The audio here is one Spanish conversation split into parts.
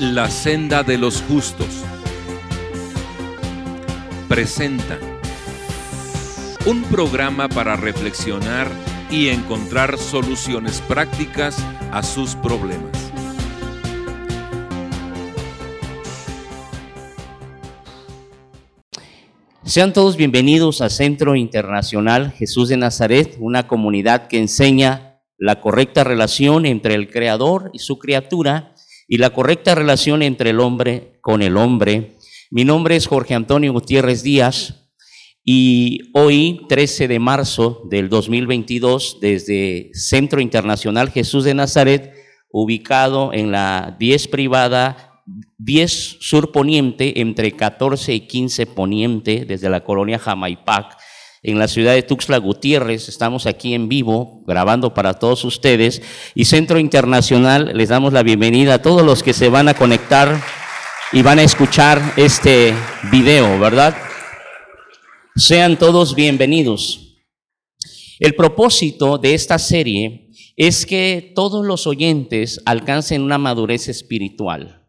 La senda de los justos. Presenta un programa para reflexionar y encontrar soluciones prácticas a sus problemas. Sean todos bienvenidos a Centro Internacional Jesús de Nazaret, una comunidad que enseña la correcta relación entre el Creador y su criatura y la correcta relación entre el hombre con el hombre. Mi nombre es Jorge Antonio Gutiérrez Díaz y hoy, 13 de marzo del 2022, desde Centro Internacional Jesús de Nazaret, ubicado en la 10 privada 10 sur poniente, entre 14 y 15 poniente, desde la colonia Jamaipac, en la ciudad de Tuxtla Gutiérrez. Estamos aquí en vivo grabando para todos ustedes y Centro Internacional les damos la bienvenida a todos los que se van a conectar y van a escuchar este video, ¿verdad? Sean todos bienvenidos. El propósito de esta serie es que todos los oyentes alcancen una madurez espiritual.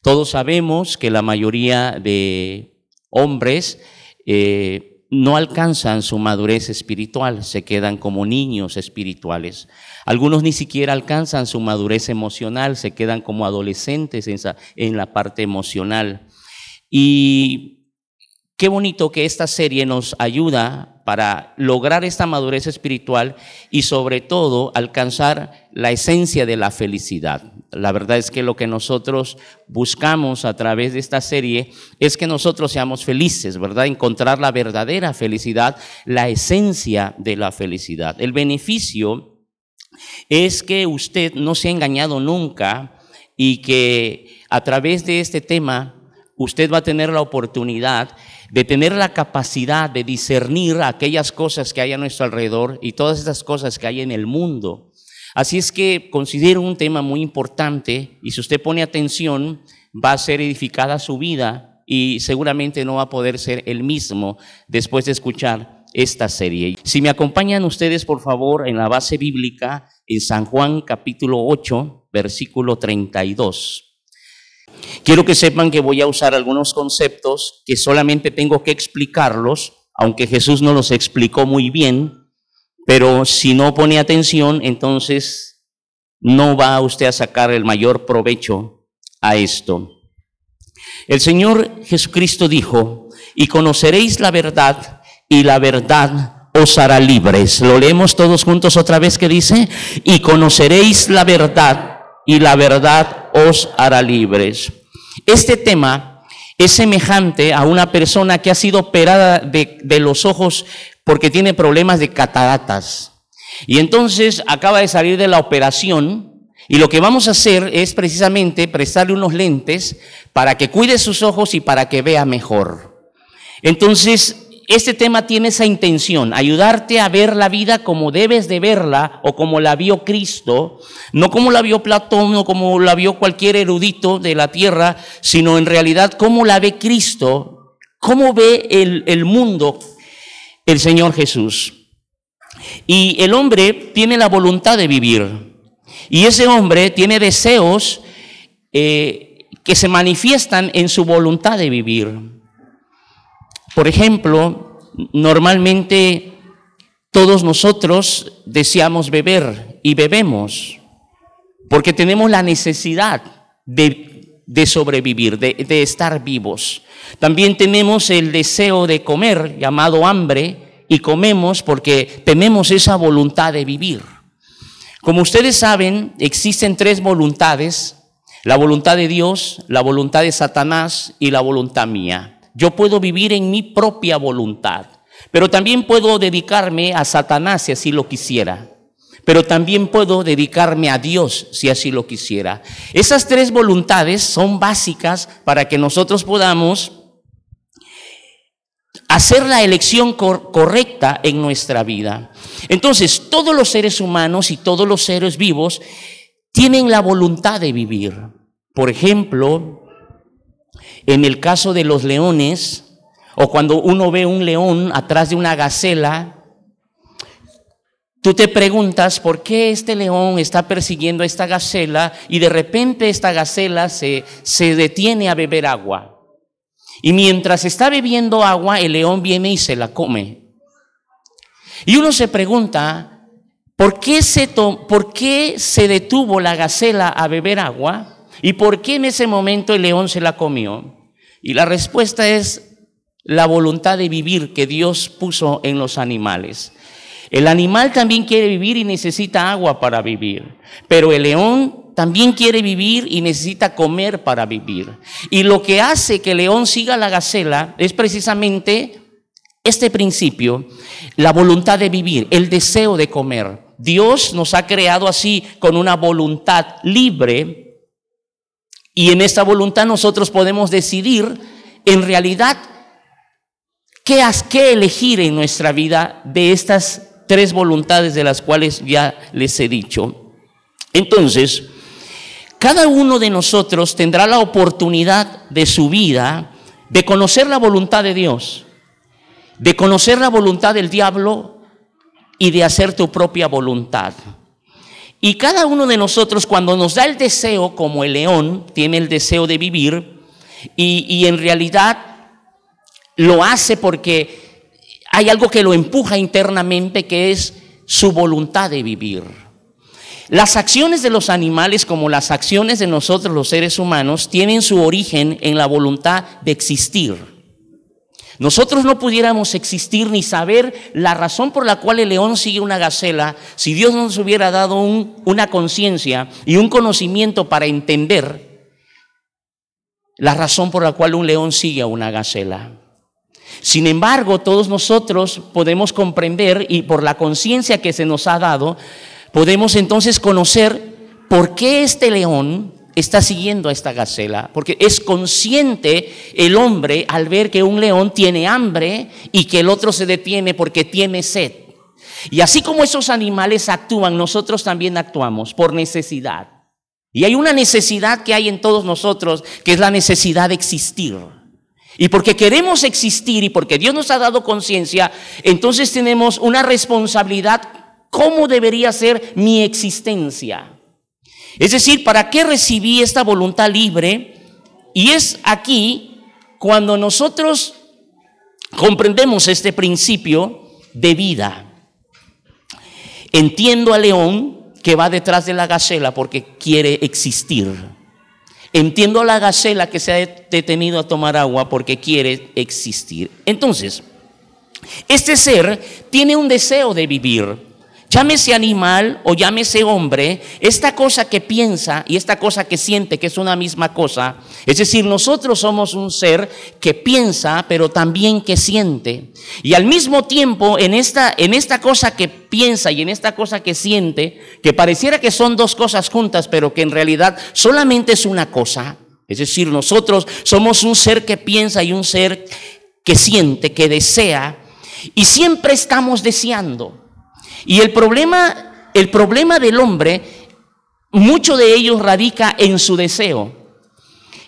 Todos sabemos que la mayoría de hombres eh, no alcanzan su madurez espiritual, se quedan como niños espirituales. Algunos ni siquiera alcanzan su madurez emocional, se quedan como adolescentes en, la parte emocional. Y qué bonito que esta serie nos ayuda para lograr esta madurez espiritual y sobre todo alcanzar la esencia de la felicidad. La verdad es que lo que nosotros buscamos a través de esta serie es que nosotros seamos felices, ¿verdad? Encontrar la verdadera felicidad, la esencia de la felicidad. El beneficio es que usted no se ha engañado nunca y que a través de este tema usted va a tener la oportunidad de tener la capacidad de discernir aquellas cosas que hay a nuestro alrededor y todas esas cosas que hay en el mundo. Así es que considero un tema muy importante y si usted pone atención va a ser edificada su vida y seguramente no va a poder ser el mismo después de escuchar esta serie. Si me acompañan ustedes, por favor, en la base bíblica, en San Juan capítulo 8, versículo 32. Quiero que sepan que voy a usar algunos conceptos que solamente tengo que explicarlos, aunque Jesús no los explicó muy bien, pero si no pone atención, entonces no va usted a sacar el mayor provecho a esto. El Señor Jesucristo dijo, y conoceréis la verdad, y la verdad os hará libres. Lo leemos todos juntos otra vez que dice, y conoceréis la verdad, y la verdad os hará libres. Este tema es semejante a una persona que ha sido operada de, los ojos porque tiene problemas de cataratas. Y entonces acaba de salir de la operación y lo que vamos a hacer es precisamente prestarle unos lentes para que cuide sus ojos y para que vea mejor. Entonces, este tema tiene esa intención, ayudarte a ver la vida como debes de verla o como la vio Cristo, no como la vio Platón o como la vio cualquier erudito de la tierra, sino en realidad como la ve Cristo, cómo ve el mundo el Señor Jesús. Y el hombre tiene la voluntad de vivir. Y ese hombre tiene deseos eh, que se manifiestan en su voluntad de vivir. Por ejemplo, normalmente todos nosotros deseamos beber y bebemos porque tenemos la necesidad de, sobrevivir, de, de estar vivos. También tenemos el deseo de comer, llamado hambre, y comemos porque tenemos esa voluntad de vivir. Como ustedes saben, existen tres voluntades, la voluntad de Dios, la voluntad de Satanás y la voluntad mía. Yo puedo vivir en mi propia voluntad, pero también puedo dedicarme a Satanás si así lo quisiera. Pero también puedo dedicarme a Dios si así lo quisiera. Esas tres voluntades son básicas para que nosotros podamos hacer la elección correcta en nuestra vida. Entonces, todos los seres humanos y todos los seres vivos tienen la voluntad de vivir. Por ejemplo, en el caso de los leones, o cuando uno ve un león atrás de una gacela, Tú te preguntas por qué este león está persiguiendo a esta gacela y de repente esta gacela se, se detiene a beber agua. Y mientras está bebiendo agua, el león viene y se la come. Y uno se pregunta, ¿por qué se, ¿por qué se detuvo la gacela a beber agua? ¿Y por qué en ese momento el león se la comió? Y la respuesta es la voluntad de vivir que Dios puso en los animales. El animal también quiere vivir y necesita agua para vivir, pero el león también quiere vivir y necesita comer para vivir. Y lo que hace que el león siga la gacela es precisamente este principio, la voluntad de vivir, el deseo de comer. Dios nos ha creado así con una voluntad libre y en esta voluntad nosotros podemos decidir en realidad qué, qué elegir en nuestra vida de estas tres voluntades de las cuales ya les he dicho. Entonces, cada uno de nosotros tendrá la oportunidad de su vida de conocer la voluntad de Dios, de conocer la voluntad del diablo y de hacer tu propia voluntad. Y cada uno de nosotros cuando nos da el deseo, como el león tiene el deseo de vivir, y, y en realidad lo hace porque hay algo que lo empuja internamente que es su voluntad de vivir. Las acciones de los animales como las acciones de nosotros los seres humanos tienen su origen en la voluntad de existir. Nosotros no pudiéramos existir ni saber la razón por la cual el león sigue una gacela si Dios nos hubiera dado una conciencia y un conocimiento para entender la razón por la cual un león sigue a una gacela. Sin embargo, todos nosotros podemos comprender y por la conciencia que se nos ha dado, podemos entonces conocer por qué este león está siguiendo a esta gacela, porque es consciente el hombre al ver que un león tiene hambre y que el otro se detiene porque tiene sed. Y así como esos animales actúan, nosotros también actuamos por necesidad. Y hay una necesidad que hay en todos nosotros, que es la necesidad de existir. Y porque queremos existir y porque Dios nos ha dado conciencia, entonces tenemos una responsabilidad, ¿cómo debería ser mi existencia? Es decir, ¿para qué recibí esta voluntad libre? Y es aquí cuando nosotros comprendemos este principio de vida. Entiendo al león que va detrás de la gacela porque quiere existir. Entiendo la gacela que se ha detenido a tomar agua porque quiere existir. Entonces, este ser tiene un deseo de vivir. Llámese animal o llámese hombre, esta cosa que piensa y esta cosa que siente, que es una misma cosa. Es decir, nosotros somos un ser que piensa, pero también que siente. Y al mismo tiempo, en esta, en esta cosa que piensa y en esta cosa que siente, que pareciera que son dos cosas juntas, pero que en realidad solamente es una cosa. Es decir, nosotros somos un ser que piensa y un ser que siente, que desea, y siempre estamos deseando. Y el problema, el problema del hombre, mucho de ellos radica en su deseo,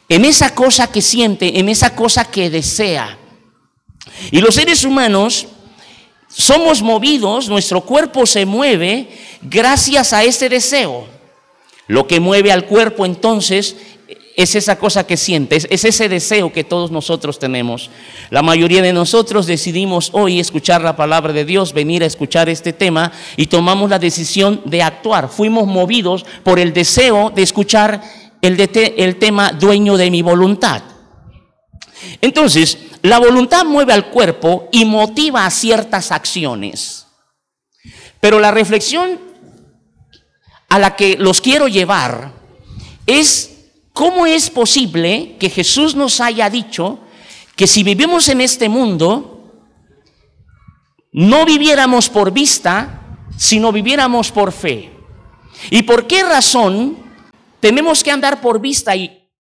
en esa cosa que siente, en esa cosa que desea. Y los seres humanos somos movidos, nuestro cuerpo se mueve gracias a ese deseo. Lo que mueve al cuerpo entonces es esa cosa que sientes, es ese deseo que todos nosotros tenemos. La mayoría de nosotros decidimos hoy escuchar la palabra de Dios, venir a escuchar este tema y tomamos la decisión de actuar. Fuimos movidos por el deseo de escuchar el, tema dueño de mi voluntad. Entonces, la voluntad mueve al cuerpo y motiva a ciertas acciones. Pero la reflexión a la que los quiero llevar es ¿Cómo es posible que Jesús nos haya dicho que si vivimos en este mundo, no viviéramos por vista, sino viviéramos por fe? ¿Y por qué razón tenemos que andar por vista y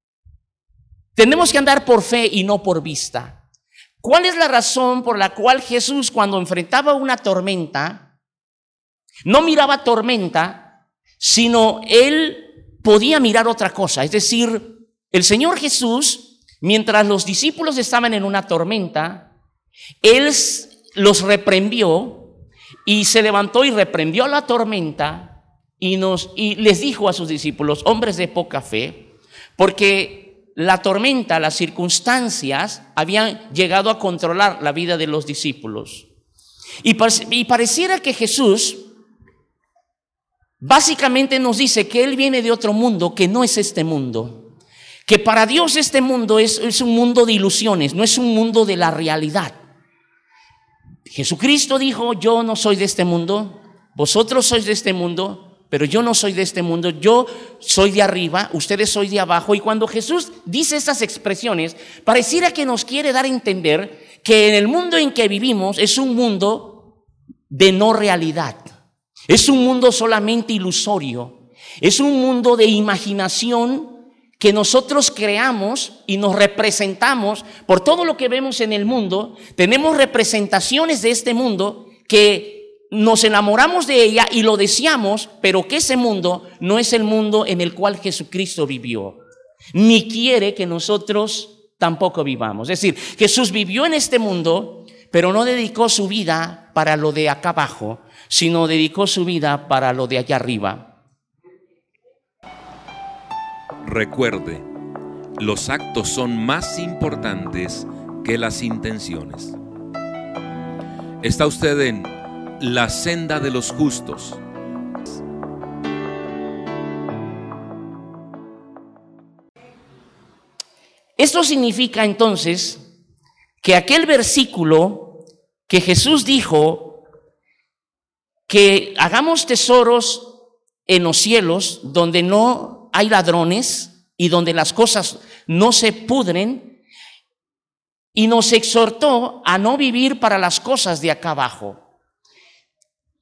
tenemos que andar por fe y no por vista? ¿Cuál es la razón por la cual Jesús cuando enfrentaba una tormenta, no miraba tormenta, sino él podía mirar otra cosa. Es decir, el Señor Jesús, mientras los discípulos estaban en una tormenta, Él los reprendió y se levantó y reprendió la tormenta y, nos, y les dijo a sus discípulos, hombres de poca fe, porque la tormenta, las circunstancias habían llegado a controlar la vida de los discípulos. Y, y pareciera que Jesús básicamente nos dice que Él viene de otro mundo que no es este mundo. Que para Dios este mundo es, un mundo de ilusiones, no es un mundo de la realidad. Jesucristo dijo, yo no soy de este mundo, vosotros sois de este mundo, pero yo no soy de este mundo, yo soy de arriba, ustedes soy de abajo. Y cuando Jesús dice estas expresiones, pareciera que nos quiere dar a entender que en el mundo en que vivimos es un mundo de no realidad, es un mundo solamente ilusorio, es un mundo de imaginación que nosotros creamos y nos representamos por todo lo que vemos en el mundo, tenemos representaciones de este mundo que nos enamoramos de ella y lo deseamos, pero que ese mundo no es el mundo en el cual Jesucristo vivió, ni quiere que nosotros tampoco vivamos. Es decir, Jesús vivió en este mundo, pero no dedicó su vida para lo de acá abajo, sino dedicó su vida para lo de allá arriba. Recuerde, los actos son más importantes que las intenciones. Está usted en la senda de los justos. Esto significa entonces que aquel versículo que Jesús dijo que hagamos tesoros en los cielos donde no hay ladrones y donde las cosas no se pudren, y nos exhortó a no vivir para las cosas de acá abajo.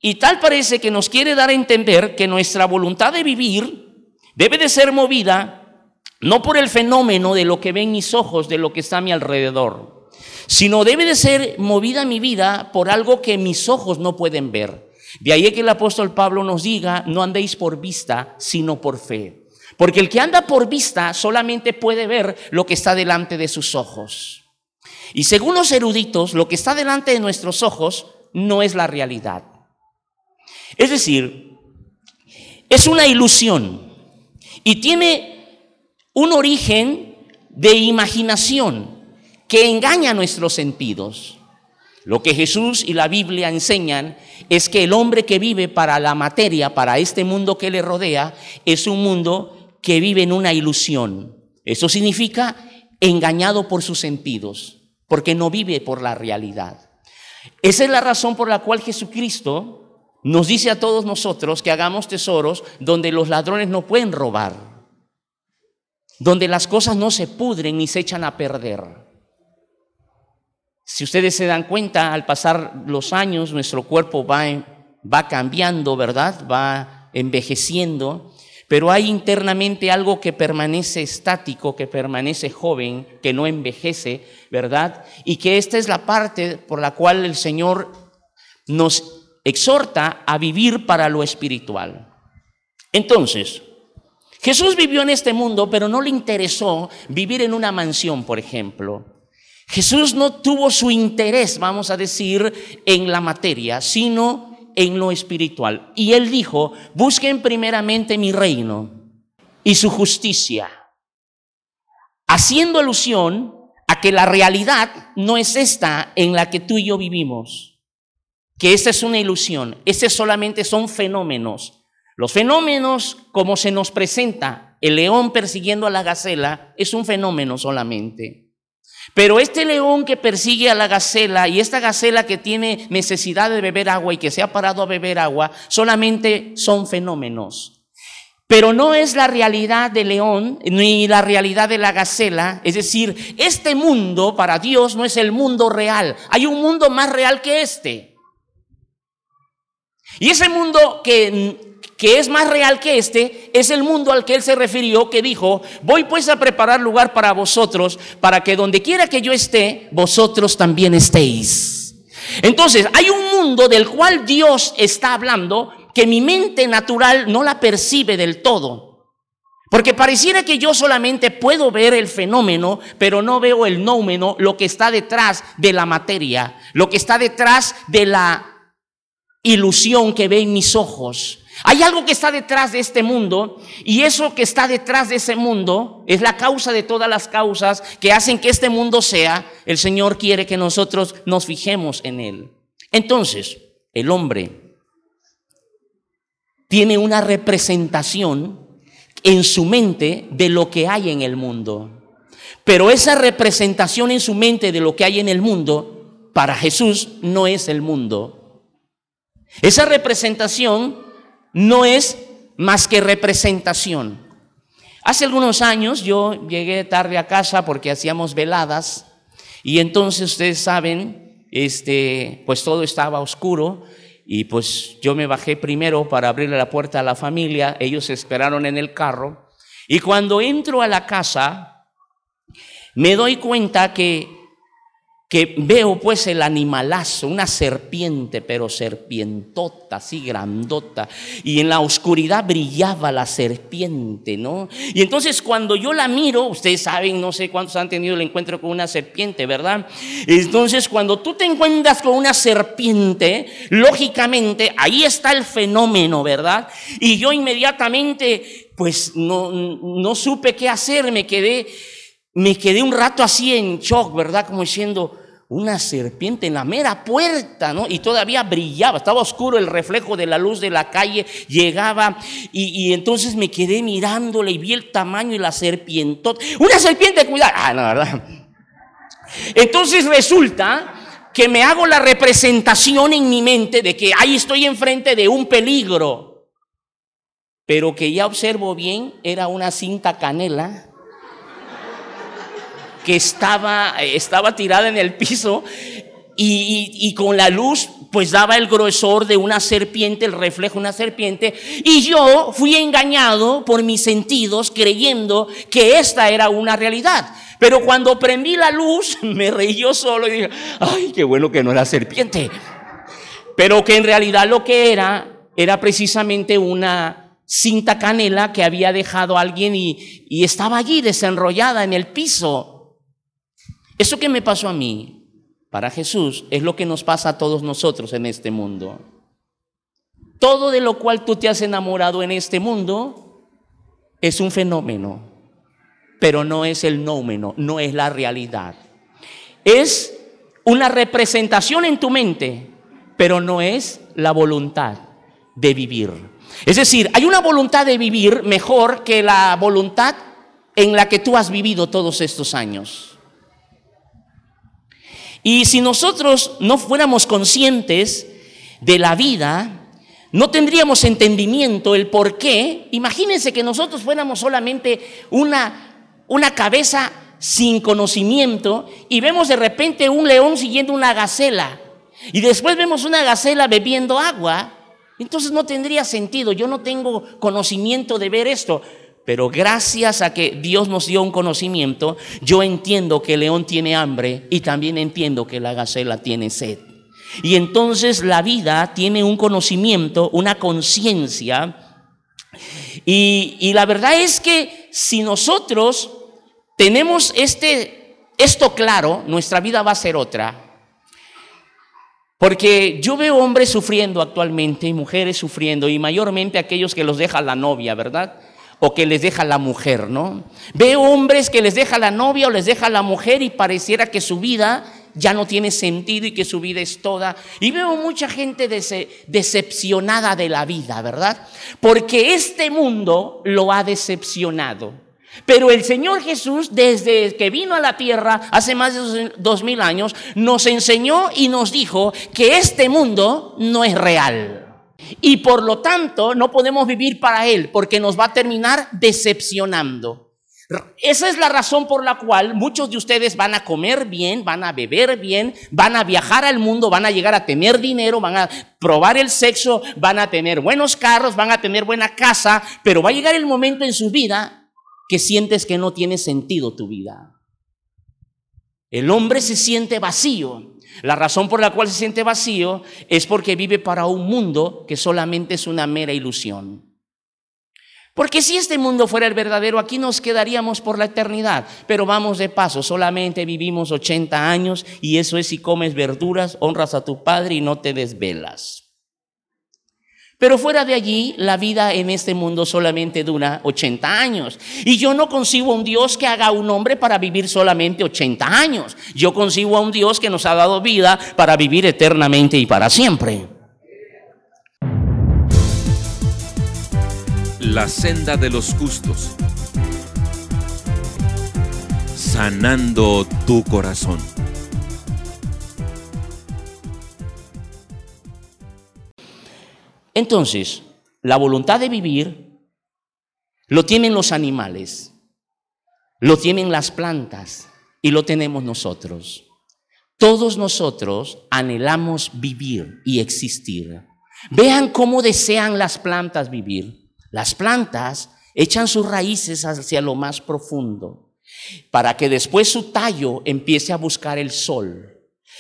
Y tal parece que nos quiere dar a entender que nuestra voluntad de vivir debe de ser movida no por el fenómeno de lo que ven mis ojos, de lo que está a mi alrededor, sino debe de ser movida mi vida por algo que mis ojos no pueden ver. De ahí que el apóstol Pablo nos diga, no andéis por vista, sino por fe. Porque el que anda por vista solamente puede ver lo que está delante de sus ojos. Y según los eruditos, lo que está delante de nuestros ojos no es la realidad. Es decir, es una ilusión y tiene un origen de imaginación que engaña nuestros sentidos. Lo que Jesús y la Biblia enseñan es que el hombre que vive para la materia, para este mundo que le rodea, es un mundo que vive en una ilusión. Eso significa engañado por sus sentidos, porque no vive por la realidad. Esa es la razón por la cual Jesucristo nos dice a todos nosotros que hagamos tesoros donde los ladrones no pueden robar, donde las cosas no se pudren ni se echan a perder. Si ustedes se dan cuenta, al pasar los años, nuestro cuerpo va, va cambiando, ¿verdad? Va envejeciendo pero hay internamente algo que permanece estático, que permanece joven, que no envejece, ¿verdad? Y que esta es la parte por la cual el Señor nos exhorta a vivir para lo espiritual. Entonces, Jesús vivió en este mundo, pero no le interesó vivir en una mansión, por ejemplo. Jesús no tuvo su interés, vamos a decir, en la materia, sino en lo espiritual. Y él dijo, busquen primeramente mi reino y su justicia, haciendo alusión a que la realidad no es esta en la que tú y yo vivimos, que esta es una ilusión, estos solamente son fenómenos. Los fenómenos, como se nos presenta el león persiguiendo a la gacela, es un fenómeno solamente. Pero este león que persigue a la gacela y esta gacela que tiene necesidad de beber agua y que se ha parado a beber agua, solamente son fenómenos. Pero no es la realidad del león ni la realidad de la gacela. Es decir, este mundo para Dios no es el mundo real. Hay un mundo más real que este. Y ese mundo que que es más real que este, es el mundo al que él se refirió, que dijo, voy pues a preparar lugar para vosotros, para que donde quiera que yo esté, vosotros también estéis. Entonces, hay un mundo del cual Dios está hablando que mi mente natural no la percibe del todo. Porque pareciera que yo solamente puedo ver el fenómeno, pero no veo el nómeno, lo que está detrás de la materia, lo que está detrás de la ilusión que ve en mis ojos. Hay algo que está detrás de este mundo y eso que está detrás de ese mundo es la causa de todas las causas que hacen que este mundo sea. El Señor quiere que nosotros nos fijemos en él. Entonces, el hombre tiene una representación en su mente de lo que hay en el mundo. Pero esa representación en su mente de lo que hay en el mundo, para Jesús no es el mundo. Esa representación no es más que representación. Hace algunos años yo llegué tarde a casa porque hacíamos veladas y entonces ustedes saben, este, pues todo estaba oscuro y pues yo me bajé primero para abrirle la puerta a la familia, ellos esperaron en el carro y cuando entro a la casa me doy cuenta que que veo pues el animalazo, una serpiente, pero serpientota, así grandota, y en la oscuridad brillaba la serpiente, ¿no? Y entonces cuando yo la miro, ustedes saben, no sé cuántos han tenido el encuentro con una serpiente, ¿verdad? Entonces cuando tú te encuentras con una serpiente, lógicamente ahí está el fenómeno, ¿verdad? Y yo inmediatamente pues no, no supe qué hacer, me quedé me quedé un rato así en shock, ¿verdad? Como diciendo, una serpiente en la mera puerta, ¿no? Y todavía brillaba, estaba oscuro el reflejo de la luz de la calle, llegaba y, entonces me quedé mirándole y vi el tamaño y la serpiente. Una serpiente, cuidado. Ah, no, ¿verdad? Entonces resulta que me hago la representación en mi mente de que ahí estoy enfrente de un peligro, pero que ya observo bien, era una cinta canela que estaba, estaba tirada en el piso y, con la luz pues daba el grosor de una serpiente, el reflejo de una serpiente, y yo fui engañado por mis sentidos creyendo que esta era una realidad. Pero cuando prendí la luz, me reí yo solo y dije, ay, qué bueno que no era serpiente. Pero que en realidad lo que era, era precisamente una cinta canela que había dejado alguien y, y estaba allí desenrollada en el piso. Eso que me pasó a mí, para Jesús, es lo que nos pasa a todos nosotros en este mundo. Todo de lo cual tú te has enamorado en este mundo es un fenómeno, pero no es el nómeno, no es la realidad. Es una representación en tu mente, pero no es la voluntad de vivir. Es decir, hay una voluntad de vivir mejor que la voluntad en la que tú has vivido todos estos años. Y si nosotros no fuéramos conscientes de la vida, no tendríamos entendimiento el por qué. Imagínense que nosotros fuéramos solamente una, una cabeza sin conocimiento y vemos de repente un león siguiendo una gacela y después vemos una gacela bebiendo agua. Entonces no tendría sentido. Yo no tengo conocimiento de ver esto. Pero gracias a que Dios nos dio un conocimiento, yo entiendo que el león tiene hambre y también entiendo que la gacela tiene sed. Y entonces la vida tiene un conocimiento, una conciencia. Y, la verdad es que si nosotros tenemos este, esto claro, nuestra vida va a ser otra. Porque yo veo hombres sufriendo actualmente y mujeres sufriendo, y mayormente aquellos que los deja la novia, ¿verdad? O que les deja la mujer, ¿no? Veo hombres que les deja la novia o les deja la mujer y pareciera que su vida ya no tiene sentido y que su vida es toda. Y veo mucha gente decepcionada de la vida, ¿verdad? Porque este mundo lo ha decepcionado. Pero el Señor Jesús, desde que vino a la tierra hace más de dos mil años, nos enseñó y nos dijo que este mundo no es real. Y por lo tanto no podemos vivir para Él porque nos va a terminar decepcionando. Esa es la razón por la cual muchos de ustedes van a comer bien, van a beber bien, van a viajar al mundo, van a llegar a tener dinero, van a probar el sexo, van a tener buenos carros, van a tener buena casa, pero va a llegar el momento en su vida que sientes que no tiene sentido tu vida. El hombre se siente vacío. La razón por la cual se siente vacío es porque vive para un mundo que solamente es una mera ilusión. Porque si este mundo fuera el verdadero, aquí nos quedaríamos por la eternidad. Pero vamos de paso, solamente vivimos 80 años y eso es si comes verduras, honras a tu padre y no te desvelas. Pero fuera de allí, la vida en este mundo solamente dura 80 años. Y yo no concibo un Dios que haga un hombre para vivir solamente 80 años. Yo concibo a un Dios que nos ha dado vida para vivir eternamente y para siempre. La senda de los justos. Sanando tu corazón. Entonces, la voluntad de vivir lo tienen los animales, lo tienen las plantas y lo tenemos nosotros. Todos nosotros anhelamos vivir y existir. Vean cómo desean las plantas vivir. Las plantas echan sus raíces hacia lo más profundo para que después su tallo empiece a buscar el sol.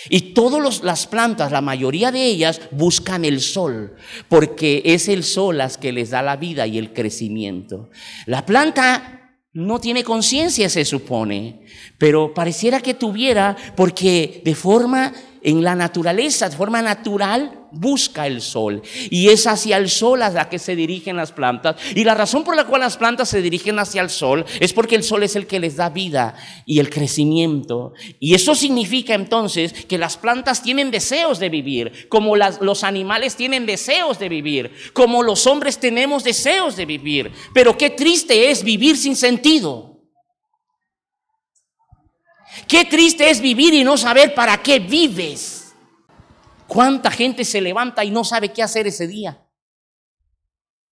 Y todas las plantas, la mayoría de ellas, buscan el sol, porque es el sol las que les da la vida y el crecimiento. La planta no tiene conciencia, se supone, pero pareciera que tuviera, porque de forma en la naturaleza, de forma natural, busca el sol. Y es hacia el sol a la que se dirigen las plantas. Y la razón por la cual las plantas se dirigen hacia el sol es porque el sol es el que les da vida y el crecimiento. Y eso significa entonces que las plantas tienen deseos de vivir, como los animales tienen deseos de vivir, como los hombres tenemos deseos de vivir. Pero qué triste es vivir sin sentido. Qué triste es vivir y no saber para qué vives. ¿Cuánta gente se levanta y no sabe qué hacer ese día?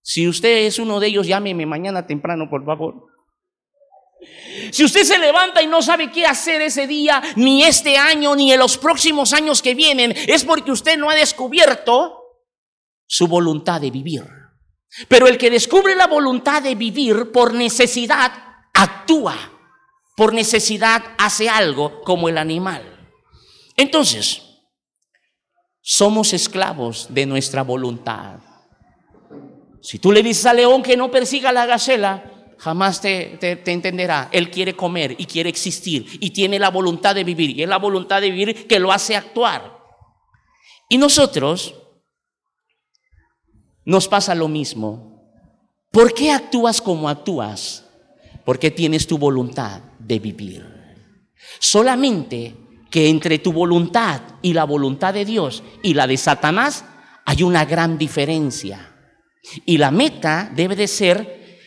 Si usted es uno de ellos, llámeme mañana temprano, por favor. Si usted se levanta y no sabe qué hacer ese día, ni este año, ni en los próximos años que vienen, es porque usted no ha descubierto su voluntad de vivir. Pero el que descubre la voluntad de vivir por necesidad, actúa por necesidad hace algo como el animal. Entonces, somos esclavos de nuestra voluntad. Si tú le dices al león que no persiga a la gacela, jamás te, te, entenderá. Él quiere comer y quiere existir y tiene la voluntad de vivir. Y es la voluntad de vivir que lo hace actuar. Y nosotros nos pasa lo mismo. ¿Por qué actúas como actúas? Porque tienes tu voluntad de vivir. Solamente que entre tu voluntad y la voluntad de Dios y la de Satanás hay una gran diferencia. Y la meta debe de ser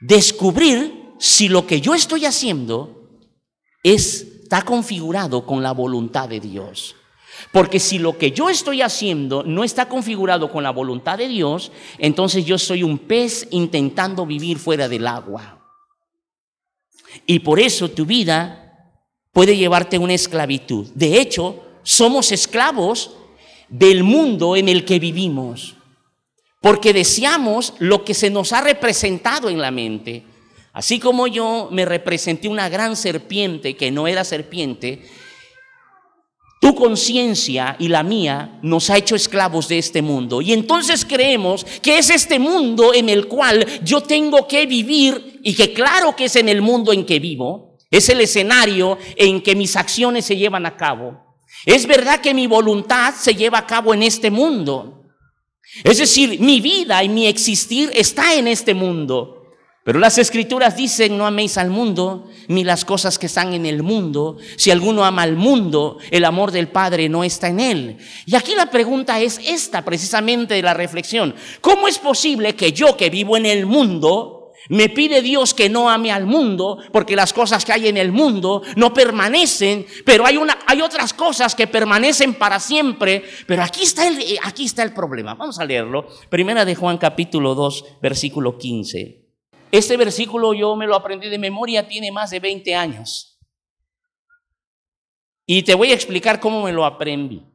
descubrir si lo que yo estoy haciendo está configurado con la voluntad de Dios. Porque si lo que yo estoy haciendo no está configurado con la voluntad de Dios, entonces yo soy un pez intentando vivir fuera del agua. Y por eso tu vida puede llevarte a una esclavitud. De hecho, somos esclavos del mundo en el que vivimos, porque deseamos lo que se nos ha representado en la mente. Así como yo me representé una gran serpiente que no era serpiente, tu conciencia y la mía nos ha hecho esclavos de este mundo. Y entonces creemos que es este mundo en el cual yo tengo que vivir y que claro que es en el mundo en que vivo. Es el escenario en que mis acciones se llevan a cabo. Es verdad que mi voluntad se lleva a cabo en este mundo. Es decir, mi vida y mi existir está en este mundo. Pero las escrituras dicen, no améis al mundo, ni las cosas que están en el mundo. Si alguno ama al mundo, el amor del Padre no está en él. Y aquí la pregunta es esta, precisamente de la reflexión. ¿Cómo es posible que yo que vivo en el mundo, me pide Dios que no ame al mundo, porque las cosas que hay en el mundo no permanecen, pero hay, una, hay otras cosas que permanecen para siempre. Pero aquí está, el, aquí está el problema. Vamos a leerlo. Primera de Juan capítulo 2, versículo 15. Este versículo yo me lo aprendí de memoria, tiene más de 20 años. Y te voy a explicar cómo me lo aprendí.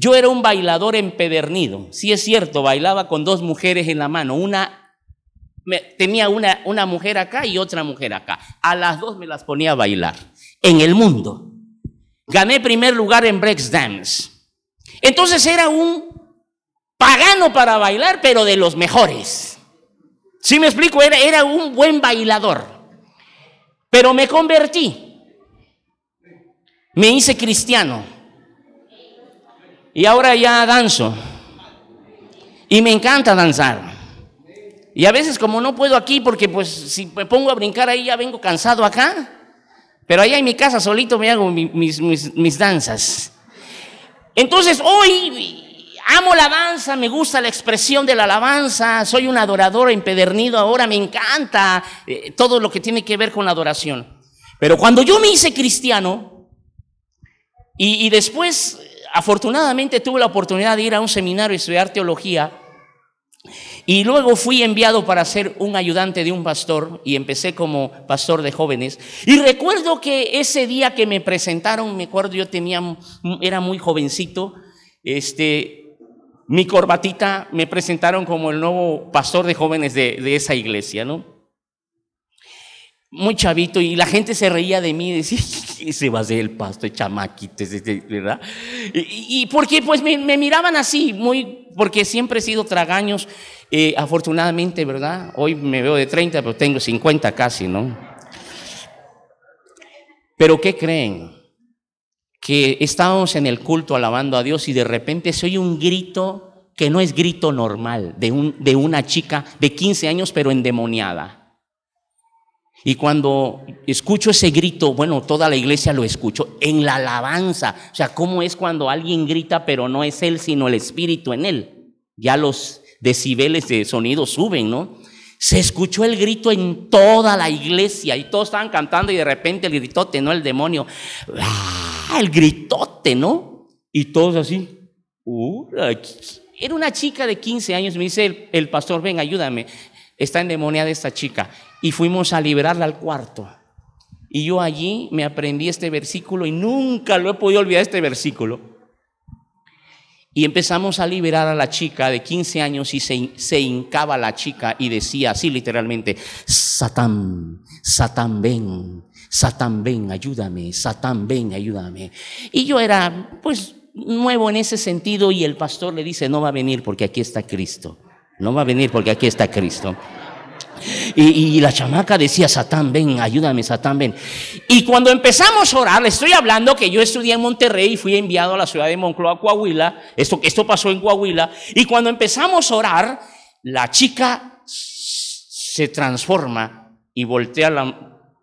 Yo era un bailador empedernido. Sí es cierto, bailaba con dos mujeres en la mano. Una tenía una, una mujer acá y otra mujer acá. A las dos me las ponía a bailar. En el mundo. Gané primer lugar en breaks dance. Entonces era un pagano para bailar, pero de los mejores. ¿Sí me explico? Era, era un buen bailador. Pero me convertí. Me hice cristiano. Y ahora ya danzo. Y me encanta danzar. Y a veces como no puedo aquí, porque pues si me pongo a brincar ahí ya vengo cansado acá. Pero allá en mi casa solito me hago mis, mis, mis danzas. Entonces hoy amo la danza, me gusta la expresión de la alabanza, soy un adorador empedernido ahora, me encanta eh, todo lo que tiene que ver con la adoración. Pero cuando yo me hice cristiano y, y después, afortunadamente, tuve la oportunidad de ir a un seminario y estudiar teología, y luego fui enviado para ser un ayudante de un pastor y empecé como pastor de jóvenes. Y recuerdo que ese día que me presentaron, me acuerdo yo tenía, era muy jovencito, este, mi corbatita, me presentaron como el nuevo pastor de jóvenes de, de esa iglesia, ¿no? Muy chavito y la gente se reía de mí decía, ese va a ser el pastor chamaquito, ¿verdad? Y, y porque pues me, me miraban así, muy, porque siempre he sido tragaños eh, afortunadamente, ¿verdad? Hoy me veo de 30, pero tengo 50 casi, ¿no? Pero ¿qué creen? Que estábamos en el culto alabando a Dios y de repente se oye un grito que no es grito normal, de, un, de una chica de 15 años, pero endemoniada. Y cuando escucho ese grito, bueno, toda la iglesia lo escucho, en la alabanza. O sea, ¿cómo es cuando alguien grita, pero no es él, sino el espíritu en él? Ya los decibeles de sonido suben, ¿no? Se escuchó el grito en toda la iglesia y todos estaban cantando y de repente el gritote, ¿no? El demonio, ¡ah! el gritote, ¿no? Y todos así. Uh, era una chica de 15 años, me dice el, pastor, ven, ayúdame, está endemoniada esta chica. Y fuimos a liberarla al cuarto. Y yo allí me aprendí este versículo y nunca lo he podido olvidar este versículo. Y empezamos a liberar a la chica de 15 años y se, se hincaba la chica y decía así literalmente, Satán, Satán ven, Satán ven, ayúdame, Satán ven, ayúdame. Y yo era pues nuevo en ese sentido y el pastor le dice, no va a venir porque aquí está Cristo, no va a venir porque aquí está Cristo. Y, la chamaca decía, Satán, ven, ayúdame, Satán, ven. Y cuando empezamos a orar, le estoy hablando que yo estudié en Monterrey y fui enviado a la ciudad de Moncloa, Coahuila. Esto, esto pasó en Coahuila. Y cuando empezamos a orar, la chica se transforma y voltea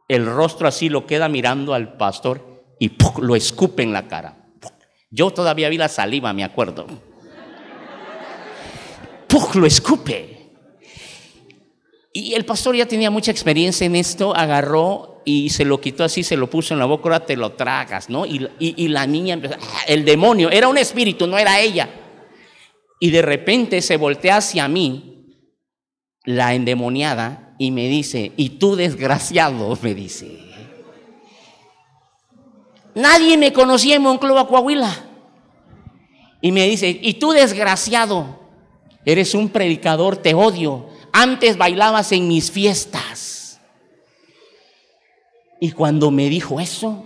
el rostro así, lo queda mirando al pastor y lo escupe en la cara. Yo todavía vi la saliva, me acuerdo. Lo escupe. Y el pastor ya tenía mucha experiencia en esto, agarró y se lo quitó así, se lo puso en la boca, ahora te lo tragas, ¿no? Y, la niña empezó, ¡ah! el demonio, era un espíritu, no era ella. Y de repente se voltea hacia mí, la endemoniada, y me dice, y tú desgraciado, me dice. Nadie me conocía en Monclova, Coahuila. Y me dice, y tú desgraciado, eres un predicador, te odio antes bailabas en mis fiestas. Y cuando me dijo eso,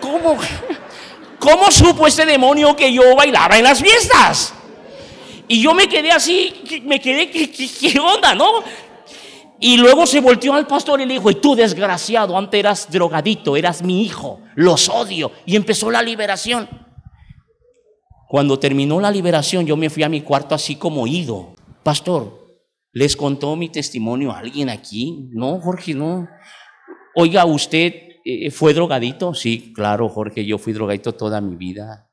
¿cómo, cómo supo ese demonio que yo bailaba en las fiestas? Y yo me quedé así, me quedé, ¿qué, onda, no? Y luego se volteó al pastor y le dijo, y tú desgraciado, antes eras drogadito, eras mi hijo, los odio. Y empezó la liberación. Cuando terminó la liberación, yo me fui a mi cuarto así como ido. Pastor, ¿les contó mi testimonio a alguien aquí? No, Jorge, no. Oiga, ¿usted eh, fue drogadito? Sí, claro, Jorge, yo fui drogadito toda mi vida.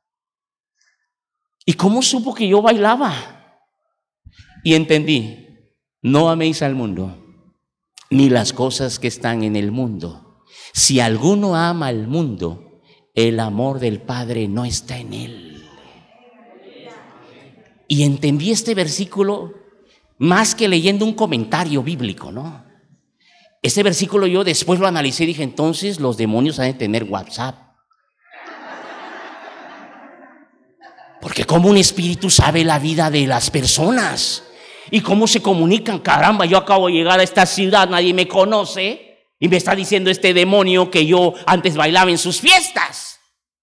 ¿Y cómo supo que yo bailaba? Y entendí, no améis al mundo, ni las cosas que están en el mundo. Si alguno ama al mundo, el amor del Padre no está en él. Y entendí este versículo más que leyendo un comentario bíblico, ¿no? Este versículo yo después lo analicé y dije, entonces los demonios han de tener WhatsApp. Porque como un espíritu sabe la vida de las personas y cómo se comunican, caramba, yo acabo de llegar a esta ciudad, nadie me conoce y me está diciendo este demonio que yo antes bailaba en sus fiestas.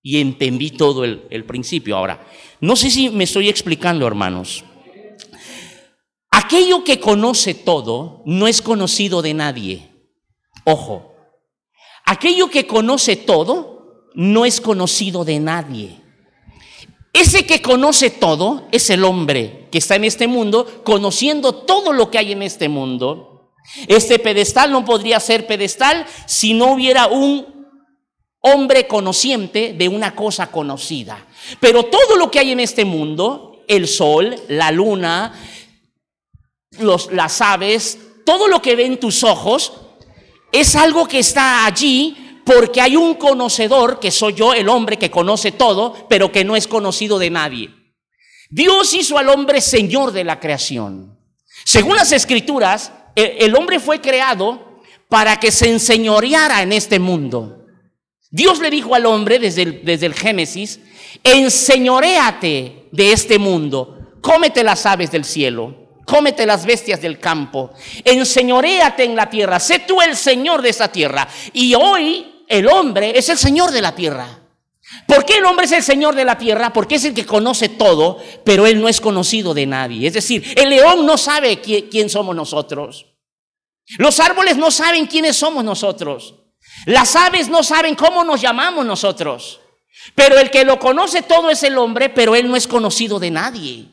Y entendí todo el, principio. Ahora, no sé si me estoy explicando, hermanos. Aquello que conoce todo no es conocido de nadie. Ojo, aquello que conoce todo no es conocido de nadie. Ese que conoce todo es el hombre que está en este mundo, conociendo todo lo que hay en este mundo. Este pedestal no podría ser pedestal si no hubiera un hombre conociente de una cosa conocida. Pero todo lo que hay en este mundo, el sol, la luna, los, las aves, todo lo que ven tus ojos, es algo que está allí porque hay un conocedor, que soy yo, el hombre que conoce todo, pero que no es conocido de nadie. Dios hizo al hombre señor de la creación. Según las escrituras, el hombre fue creado para que se enseñoreara en este mundo. Dios le dijo al hombre desde el, desde el Génesis, enseñoreate de este mundo, cómete las aves del cielo, cómete las bestias del campo, enseñoreate en la tierra, sé tú el Señor de esa tierra. Y hoy el hombre es el Señor de la tierra. ¿Por qué el hombre es el Señor de la tierra? Porque es el que conoce todo, pero él no es conocido de nadie. Es decir, el león no sabe quién, somos nosotros. Los árboles no saben quiénes somos nosotros. Las aves no saben cómo nos llamamos nosotros. Pero el que lo conoce todo es el hombre, pero él no es conocido de nadie.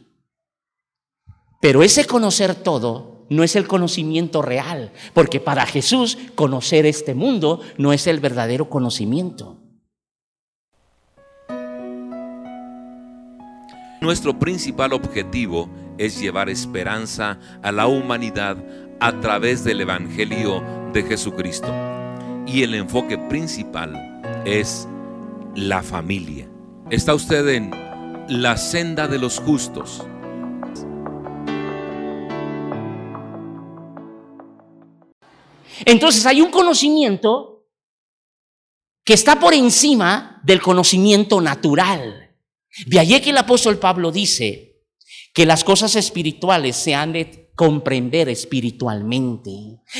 Pero ese conocer todo no es el conocimiento real, porque para Jesús conocer este mundo no es el verdadero conocimiento. Nuestro principal objetivo es llevar esperanza a la humanidad a través del Evangelio de Jesucristo. Y el enfoque principal es la familia. Está usted en la senda de los justos Entonces hay un conocimiento que está por encima del conocimiento natural. De allí que el apóstol Pablo dice que las cosas espirituales se han de comprender espiritualmente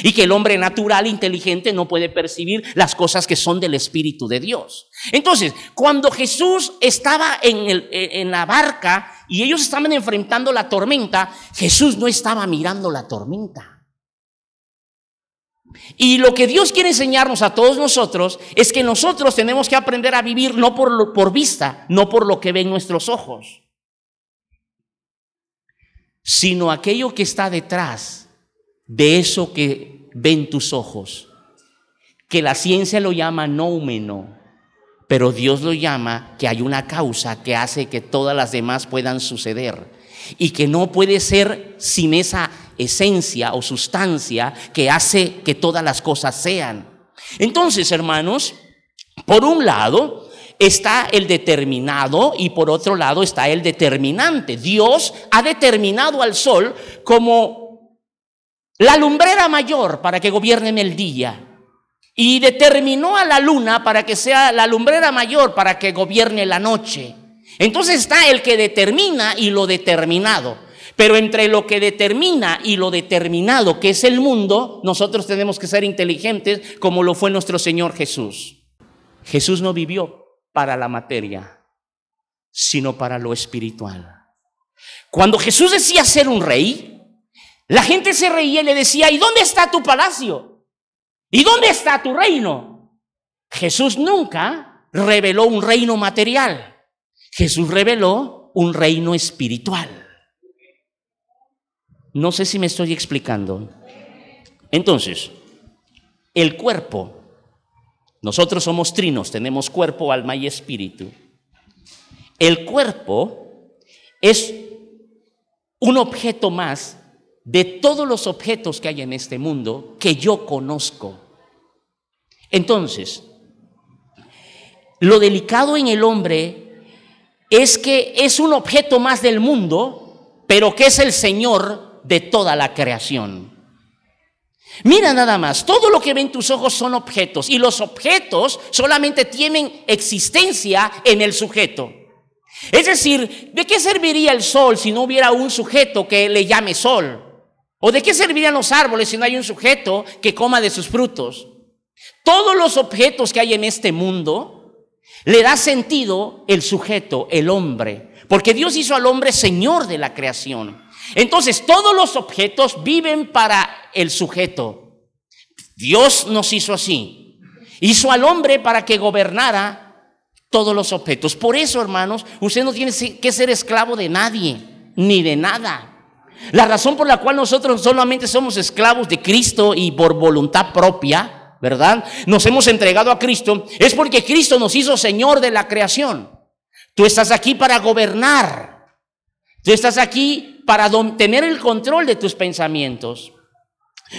y que el hombre natural, inteligente, no puede percibir las cosas que son del Espíritu de Dios. Entonces, cuando Jesús estaba en, en la barca y ellos estaban enfrentando la tormenta, Jesús no estaba mirando la tormenta. Y lo que Dios quiere enseñarnos a todos nosotros es que nosotros tenemos que aprender a vivir no por, por vista, no por lo que ven nuestros ojos, sino aquello que está detrás de eso que ven tus ojos, que la ciencia lo llama noumeno, pero Dios lo llama que hay una causa que hace que todas las demás puedan suceder y que no puede ser sin esa esencia o sustancia que hace que todas las cosas sean. Entonces, hermanos, por un lado está el determinado y por otro lado está el determinante. Dios ha determinado al sol como la lumbrera mayor para que gobierne el día. Y determinó a la luna para que sea la lumbrera mayor para que gobierne la noche. Entonces está el que determina y lo determinado. Pero entre lo que determina y lo determinado que es el mundo, nosotros tenemos que ser inteligentes como lo fue nuestro Señor Jesús. Jesús no vivió para la materia, sino para lo espiritual. Cuando Jesús decía ser un rey, la gente se reía y le decía, ¿y dónde está tu palacio? ¿Y dónde está tu reino? Jesús nunca reveló un reino material. Jesús reveló un reino espiritual. No sé si me estoy explicando. Entonces, el cuerpo, nosotros somos trinos, tenemos cuerpo, alma y espíritu. El cuerpo es un objeto más de todos los objetos que hay en este mundo que yo conozco. Entonces, lo delicado en el hombre es que es un objeto más del mundo, pero que es el Señor de toda la creación. Mira nada más, todo lo que ven tus ojos son objetos y los objetos solamente tienen existencia en el sujeto. Es decir, ¿de qué serviría el sol si no hubiera un sujeto que le llame sol? ¿O de qué servirían los árboles si no hay un sujeto que coma de sus frutos? Todos los objetos que hay en este mundo le da sentido el sujeto, el hombre, porque Dios hizo al hombre señor de la creación. Entonces, todos los objetos viven para el sujeto. Dios nos hizo así. Hizo al hombre para que gobernara todos los objetos. Por eso, hermanos, usted no tiene que ser esclavo de nadie, ni de nada. La razón por la cual nosotros solamente somos esclavos de Cristo y por voluntad propia, ¿verdad? Nos hemos entregado a Cristo, es porque Cristo nos hizo Señor de la creación. Tú estás aquí para gobernar. Tú estás aquí para tener el control de tus pensamientos.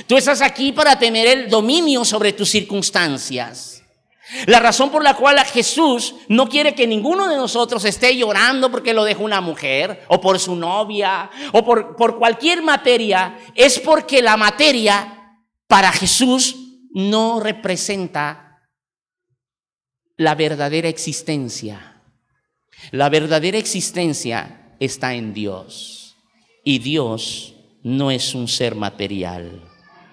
Tú estás aquí para tener el dominio sobre tus circunstancias. La razón por la cual Jesús no quiere que ninguno de nosotros esté llorando porque lo dejó una mujer o por su novia o por, por cualquier materia es porque la materia para Jesús no representa la verdadera existencia. La verdadera existencia está en Dios y Dios no es un ser material,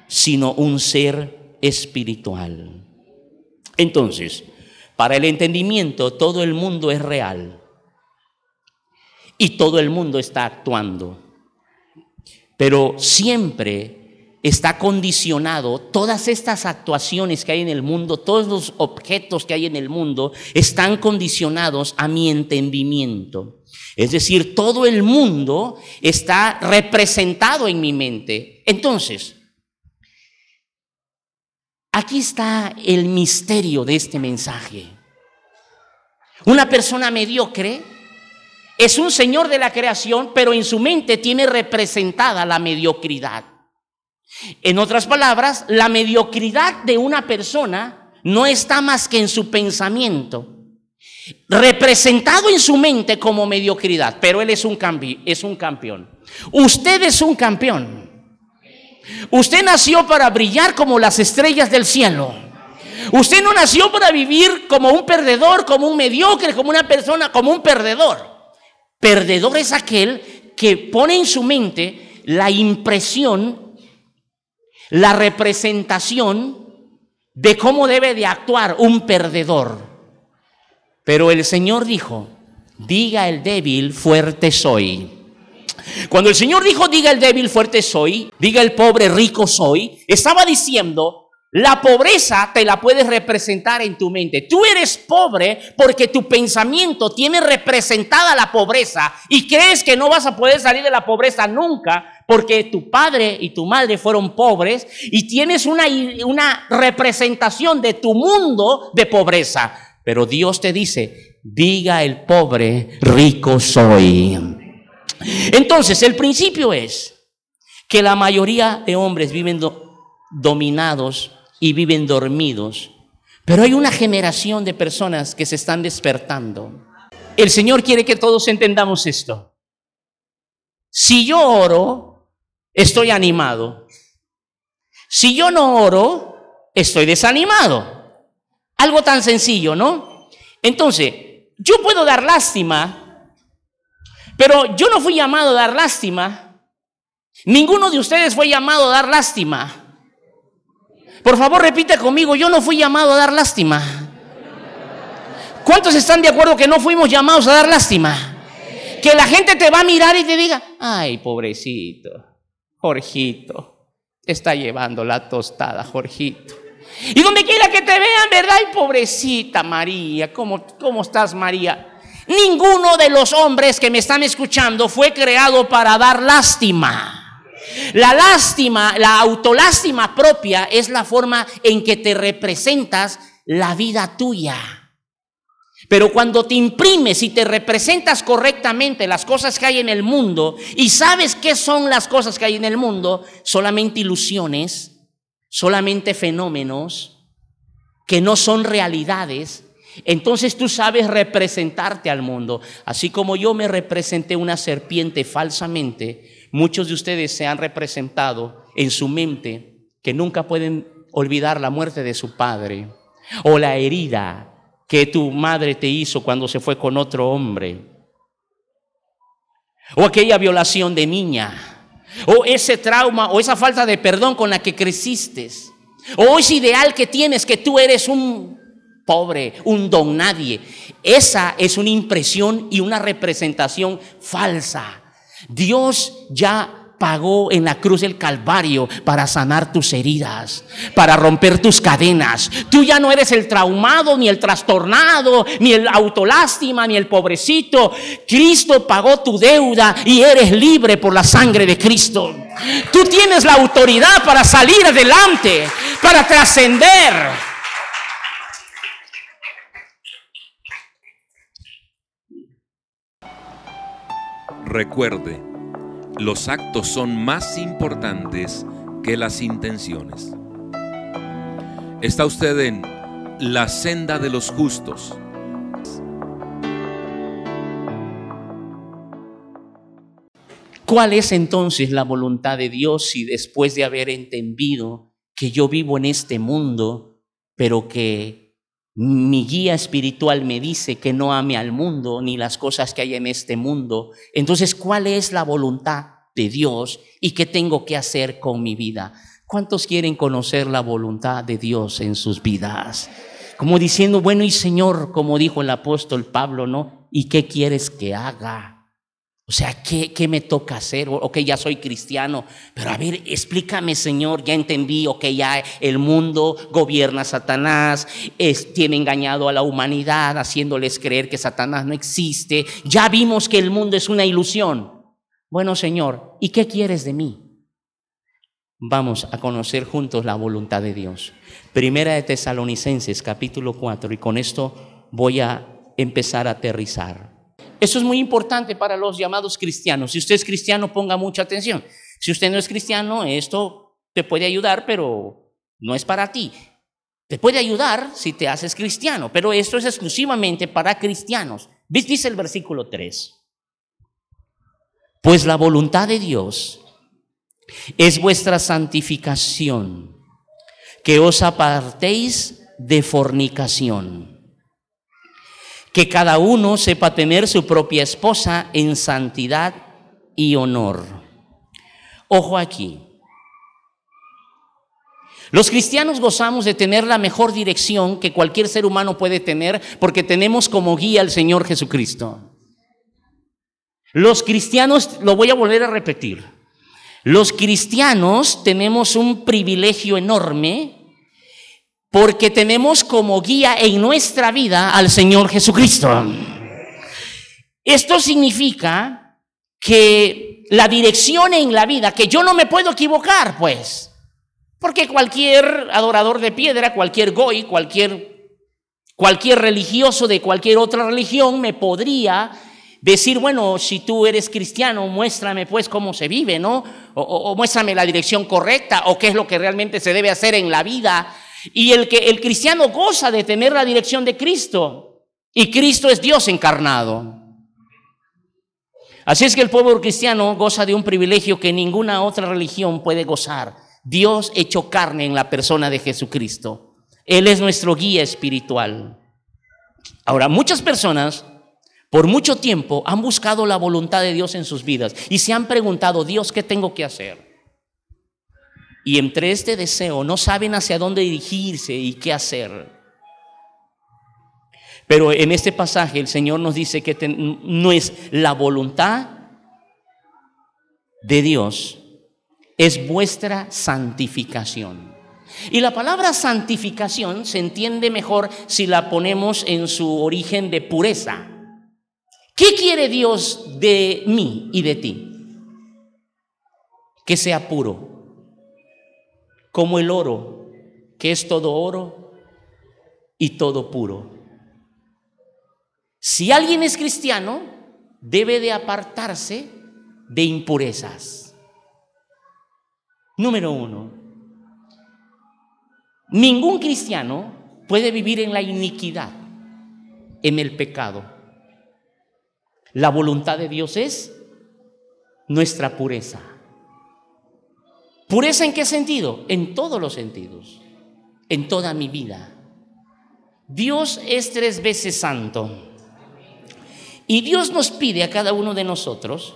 sino un ser espiritual. Entonces, para el entendimiento todo el mundo es real y todo el mundo está actuando, pero siempre está condicionado, todas estas actuaciones que hay en el mundo, todos los objetos que hay en el mundo, están condicionados a mi entendimiento. Es decir, todo el mundo está representado en mi mente. Entonces, Aquí está el misterio de este mensaje. Una persona mediocre es un señor de la creación, pero en su mente tiene representada la mediocridad. En otras palabras, la mediocridad de una persona no está más que en su pensamiento, representado en su mente como mediocridad, pero él es un, es un campeón. Usted es un campeón. Usted nació para brillar como las estrellas del cielo. Usted no nació para vivir como un perdedor, como un mediocre, como una persona, como un perdedor. Perdedor es aquel que pone en su mente la impresión, la representación de cómo debe de actuar un perdedor. Pero el Señor dijo, diga el débil, fuerte soy. Cuando el Señor dijo, diga el débil, fuerte soy, diga el pobre, rico soy, estaba diciendo, la pobreza te la puedes representar en tu mente. Tú eres pobre porque tu pensamiento tiene representada la pobreza y crees que no vas a poder salir de la pobreza nunca porque tu padre y tu madre fueron pobres y tienes una, una representación de tu mundo de pobreza. Pero Dios te dice, diga el pobre, rico soy. Entonces, el principio es que la mayoría de hombres viven dominados y viven dormidos, pero hay una generación de personas que se están despertando. El Señor quiere que todos entendamos esto. Si yo oro, estoy animado. Si yo no oro, estoy desanimado. Algo tan sencillo, ¿no? Entonces, yo puedo dar lástima pero yo no fui llamado a dar lástima. Ninguno de ustedes fue llamado a dar lástima. Por favor, repite conmigo, yo no fui llamado a dar lástima. ¿Cuántos están de acuerdo que no fuimos llamados a dar lástima? Que la gente te va a mirar y te diga, ay, pobrecito, Jorgito, está llevando la tostada, Jorgito. Y donde quiera que te vean, ¿verdad? Ay, pobrecita María, ¿cómo, cómo estás María? Ninguno de los hombres que me están escuchando fue creado para dar lástima. La lástima, la autolástima propia es la forma en que te representas la vida tuya. Pero cuando te imprimes y te representas correctamente las cosas que hay en el mundo y sabes qué son las cosas que hay en el mundo, solamente ilusiones, solamente fenómenos que no son realidades, entonces tú sabes representarte al mundo. Así como yo me representé una serpiente falsamente, muchos de ustedes se han representado en su mente que nunca pueden olvidar la muerte de su padre o la herida que tu madre te hizo cuando se fue con otro hombre o aquella violación de niña o ese trauma o esa falta de perdón con la que creciste o ese ideal que tienes que tú eres un pobre, un don nadie. Esa es una impresión y una representación falsa. Dios ya pagó en la cruz del Calvario para sanar tus heridas, para romper tus cadenas. Tú ya no eres el traumado, ni el trastornado, ni el autolástima, ni el pobrecito. Cristo pagó tu deuda y eres libre por la sangre de Cristo. Tú tienes la autoridad para salir adelante, para trascender. Recuerde, los actos son más importantes que las intenciones. Está usted en la senda de los justos. ¿Cuál es entonces la voluntad de Dios si después de haber entendido que yo vivo en este mundo, pero que mi guía espiritual me dice que no ame al mundo ni las cosas que hay en este mundo. Entonces, ¿cuál es la voluntad de Dios y qué tengo que hacer con mi vida? ¿Cuántos quieren conocer la voluntad de Dios en sus vidas? Como diciendo, bueno, y Señor, como dijo el apóstol Pablo, ¿no? ¿Y qué quieres que haga? O sea, ¿qué, ¿qué, me toca hacer? Ok, ya soy cristiano, pero a ver, explícame, Señor, ya entendí, ok, ya el mundo gobierna Satanás, es, tiene engañado a la humanidad, haciéndoles creer que Satanás no existe, ya vimos que el mundo es una ilusión. Bueno, Señor, ¿y qué quieres de mí? Vamos a conocer juntos la voluntad de Dios. Primera de Tesalonicenses, capítulo 4, y con esto voy a empezar a aterrizar. Eso es muy importante para los llamados cristianos. Si usted es cristiano, ponga mucha atención. Si usted no es cristiano, esto te puede ayudar, pero no es para ti. Te puede ayudar si te haces cristiano, pero esto es exclusivamente para cristianos. Dice el versículo 3. Pues la voluntad de Dios es vuestra santificación, que os apartéis de fornicación que cada uno sepa tener su propia esposa en santidad y honor. Ojo aquí. Los cristianos gozamos de tener la mejor dirección que cualquier ser humano puede tener porque tenemos como guía al Señor Jesucristo. Los cristianos, lo voy a volver a repetir, los cristianos tenemos un privilegio enorme porque tenemos como guía en nuestra vida al Señor Jesucristo. Esto significa que la dirección en la vida, que yo no me puedo equivocar, pues, porque cualquier adorador de piedra, cualquier goy, cualquier, cualquier religioso de cualquier otra religión me podría decir, bueno, si tú eres cristiano, muéstrame pues cómo se vive, ¿no? O, o, muéstrame la dirección correcta o qué es lo que realmente se debe hacer en la vida y el que el cristiano goza de tener la dirección de Cristo. Y Cristo es Dios encarnado. Así es que el pueblo cristiano goza de un privilegio que ninguna otra religión puede gozar. Dios hecho carne en la persona de Jesucristo. Él es nuestro guía espiritual. Ahora, muchas personas por mucho tiempo han buscado la voluntad de Dios en sus vidas y se han preguntado, Dios, ¿qué tengo que hacer? Y entre este deseo no saben hacia dónde dirigirse y qué hacer. Pero en este pasaje el Señor nos dice que no es la voluntad de Dios, es vuestra santificación. Y la palabra santificación se entiende mejor si la ponemos en su origen de pureza. ¿Qué quiere Dios de mí y de ti? Que sea puro como el oro, que es todo oro y todo puro. Si alguien es cristiano, debe de apartarse de impurezas. Número uno, ningún cristiano puede vivir en la iniquidad, en el pecado. La voluntad de Dios es nuestra pureza. ¿Pureza en qué sentido? En todos los sentidos, en toda mi vida. Dios es tres veces santo. Y Dios nos pide a cada uno de nosotros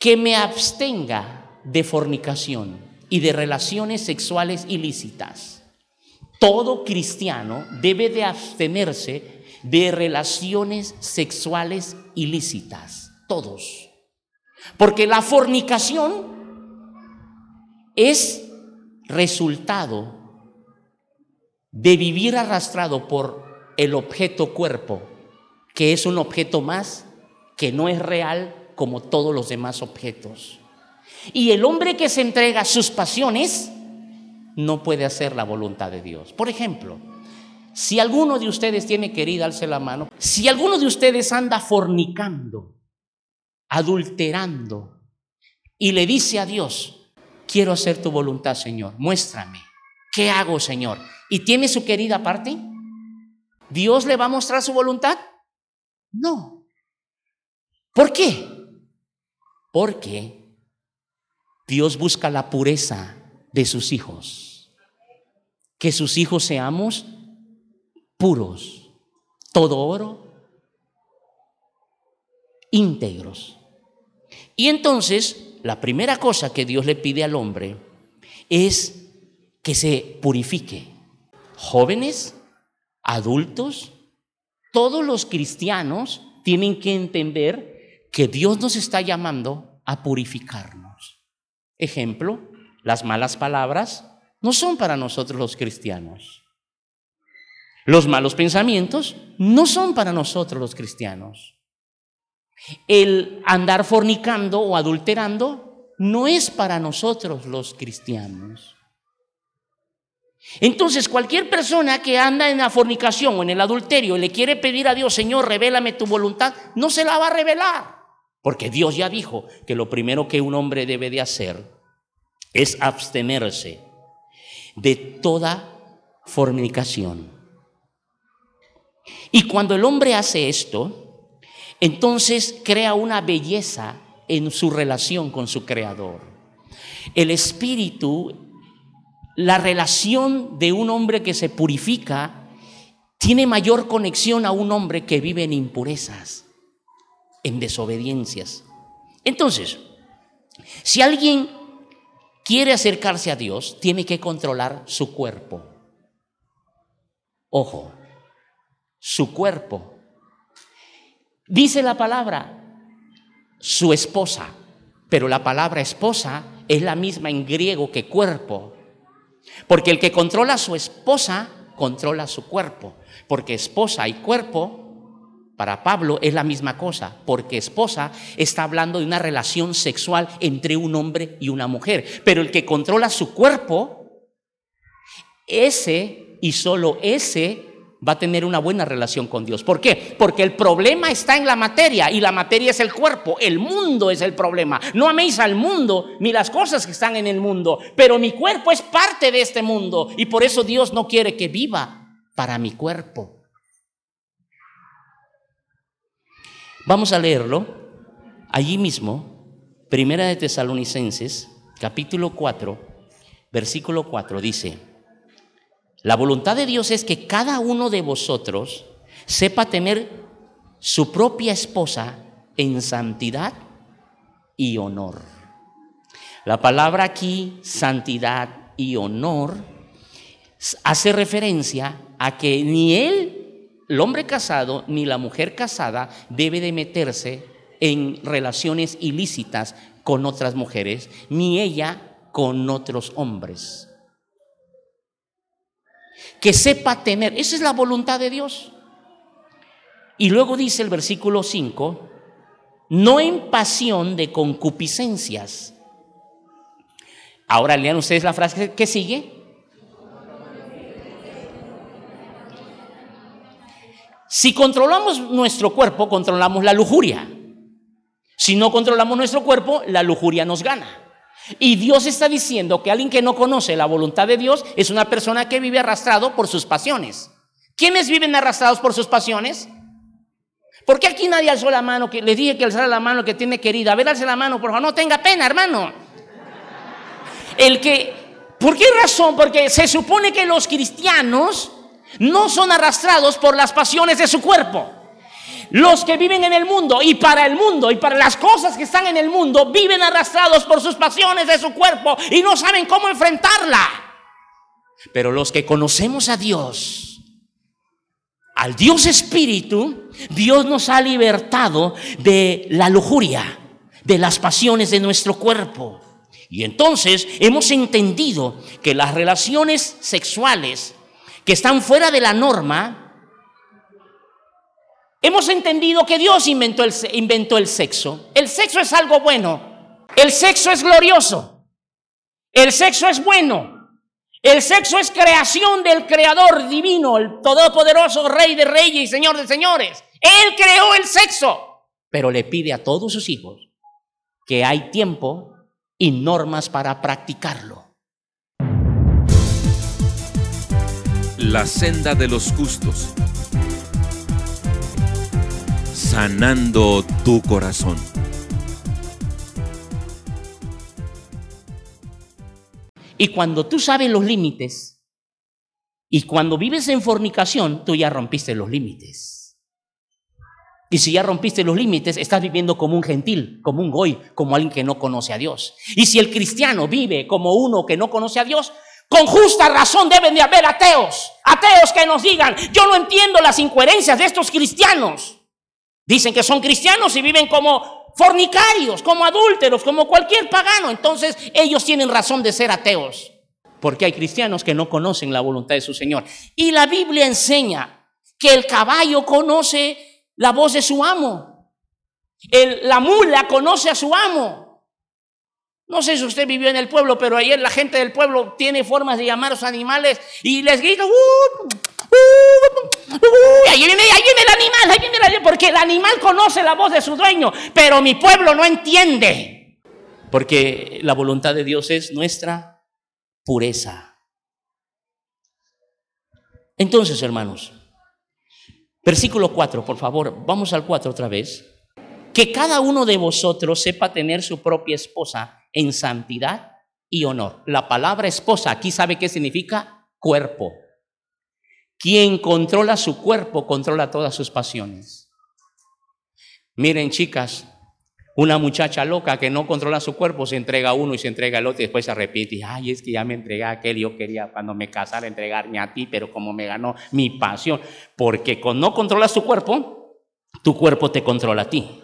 que me abstenga de fornicación y de relaciones sexuales ilícitas. Todo cristiano debe de abstenerse de relaciones sexuales ilícitas. Todos. Porque la fornicación es resultado de vivir arrastrado por el objeto cuerpo, que es un objeto más que no es real como todos los demás objetos. Y el hombre que se entrega a sus pasiones no puede hacer la voluntad de Dios. Por ejemplo, si alguno de ustedes tiene querida, alce la mano. Si alguno de ustedes anda fornicando, adulterando, y le dice a Dios, quiero hacer tu voluntad, Señor, muéstrame. ¿Qué hago, Señor? ¿Y tiene su querida parte? ¿Dios le va a mostrar su voluntad? No. ¿Por qué? Porque Dios busca la pureza de sus hijos. Que sus hijos seamos puros, todo oro, íntegros. Y entonces, la primera cosa que Dios le pide al hombre es que se purifique. Jóvenes, adultos, todos los cristianos tienen que entender que Dios nos está llamando a purificarnos. Ejemplo, las malas palabras no son para nosotros los cristianos. Los malos pensamientos no son para nosotros los cristianos. El andar fornicando o adulterando no es para nosotros los cristianos. Entonces, cualquier persona que anda en la fornicación o en el adulterio y le quiere pedir a Dios, Señor, revélame tu voluntad, no se la va a revelar. Porque Dios ya dijo que lo primero que un hombre debe de hacer es abstenerse de toda fornicación. Y cuando el hombre hace esto, entonces crea una belleza en su relación con su creador. El espíritu, la relación de un hombre que se purifica, tiene mayor conexión a un hombre que vive en impurezas, en desobediencias. Entonces, si alguien quiere acercarse a Dios, tiene que controlar su cuerpo. Ojo, su cuerpo. Dice la palabra, su esposa, pero la palabra esposa es la misma en griego que cuerpo. Porque el que controla a su esposa, controla su cuerpo. Porque esposa y cuerpo, para Pablo, es la misma cosa. Porque esposa está hablando de una relación sexual entre un hombre y una mujer. Pero el que controla su cuerpo, ese y solo ese va a tener una buena relación con Dios. ¿Por qué? Porque el problema está en la materia y la materia es el cuerpo, el mundo es el problema. No améis al mundo ni las cosas que están en el mundo, pero mi cuerpo es parte de este mundo y por eso Dios no quiere que viva para mi cuerpo. Vamos a leerlo allí mismo, Primera de Tesalonicenses, capítulo 4, versículo 4 dice, la voluntad de Dios es que cada uno de vosotros sepa tener su propia esposa en santidad y honor. La palabra aquí, santidad y honor, hace referencia a que ni él, el hombre casado, ni la mujer casada debe de meterse en relaciones ilícitas con otras mujeres, ni ella con otros hombres que sepa tener. Esa es la voluntad de Dios. Y luego dice el versículo 5, no en pasión de concupiscencias. Ahora lean ustedes la frase que sigue. Si controlamos nuestro cuerpo, controlamos la lujuria. Si no controlamos nuestro cuerpo, la lujuria nos gana. Y Dios está diciendo que alguien que no conoce la voluntad de Dios es una persona que vive arrastrado por sus pasiones. ¿Quiénes viven arrastrados por sus pasiones? ¿Por qué aquí nadie alzó la mano? Que le dije que alzara la mano que tiene querida. A ver, alce la mano, por favor. No tenga pena, hermano. El que, ¿por qué razón? Porque se supone que los cristianos no son arrastrados por las pasiones de su cuerpo. Los que viven en el mundo y para el mundo y para las cosas que están en el mundo viven arrastrados por sus pasiones de su cuerpo y no saben cómo enfrentarla. Pero los que conocemos a Dios, al Dios Espíritu, Dios nos ha libertado de la lujuria. de las pasiones de nuestro cuerpo. Y entonces hemos entendido que las relaciones sexuales que están fuera de la norma, hemos entendido que Dios inventó el, inventó el sexo. El sexo es algo bueno. El sexo es glorioso. El sexo es bueno. El sexo es creación del Creador divino, el todopoderoso Rey de Reyes y Señor de Señores. Él creó el sexo, pero le pide a todos sus hijos que hay tiempo y normas para practicarlo. La senda de los justos, sanando tu corazón. Y cuando tú sabes los límites, y cuando vives en fornicación, tú ya rompiste los límites. Y si ya rompiste los límites, estás viviendo como un gentil, como un goy, como alguien que no conoce a Dios. Y si el cristiano vive como uno que no conoce a Dios, con justa razón deben de haber ateos. Ateos que nos digan, yo no entiendo las incoherencias de estos cristianos. Dicen que son cristianos y viven como fornicarios, como adúlteros, como cualquier pagano. Entonces ellos tienen razón de ser ateos, porque hay cristianos que no conocen la voluntad de su Señor. Y la Biblia enseña que el caballo conoce la voz de su amo, la mula conoce a su amo. No sé si usted vivió en el pueblo, pero ayer la gente del pueblo tiene formas de llamar a los animales y les grita, uh, viene, ahí viene el animal, ahí viene el animal, porque el animal conoce la voz de su dueño, pero mi pueblo no entiende. Porque la voluntad de Dios es nuestra pureza. Entonces, hermanos, versículo 4, por favor, vamos al 4 otra vez. Que cada uno de vosotros sepa tener su propia esposa en santidad y honor. La palabra esposa aquí sabe qué significa cuerpo. Quien controla su cuerpo controla todas sus pasiones. Miren, chicas, una muchacha loca que no controla su cuerpo se entrega a uno y se entrega al otro y después se arrepiente. Ay, es que ya me entregué a aquel, yo quería cuando me casara entregarme a ti, pero como me ganó mi pasión. Porque con no controlas tu cuerpo, tu cuerpo te controla a ti.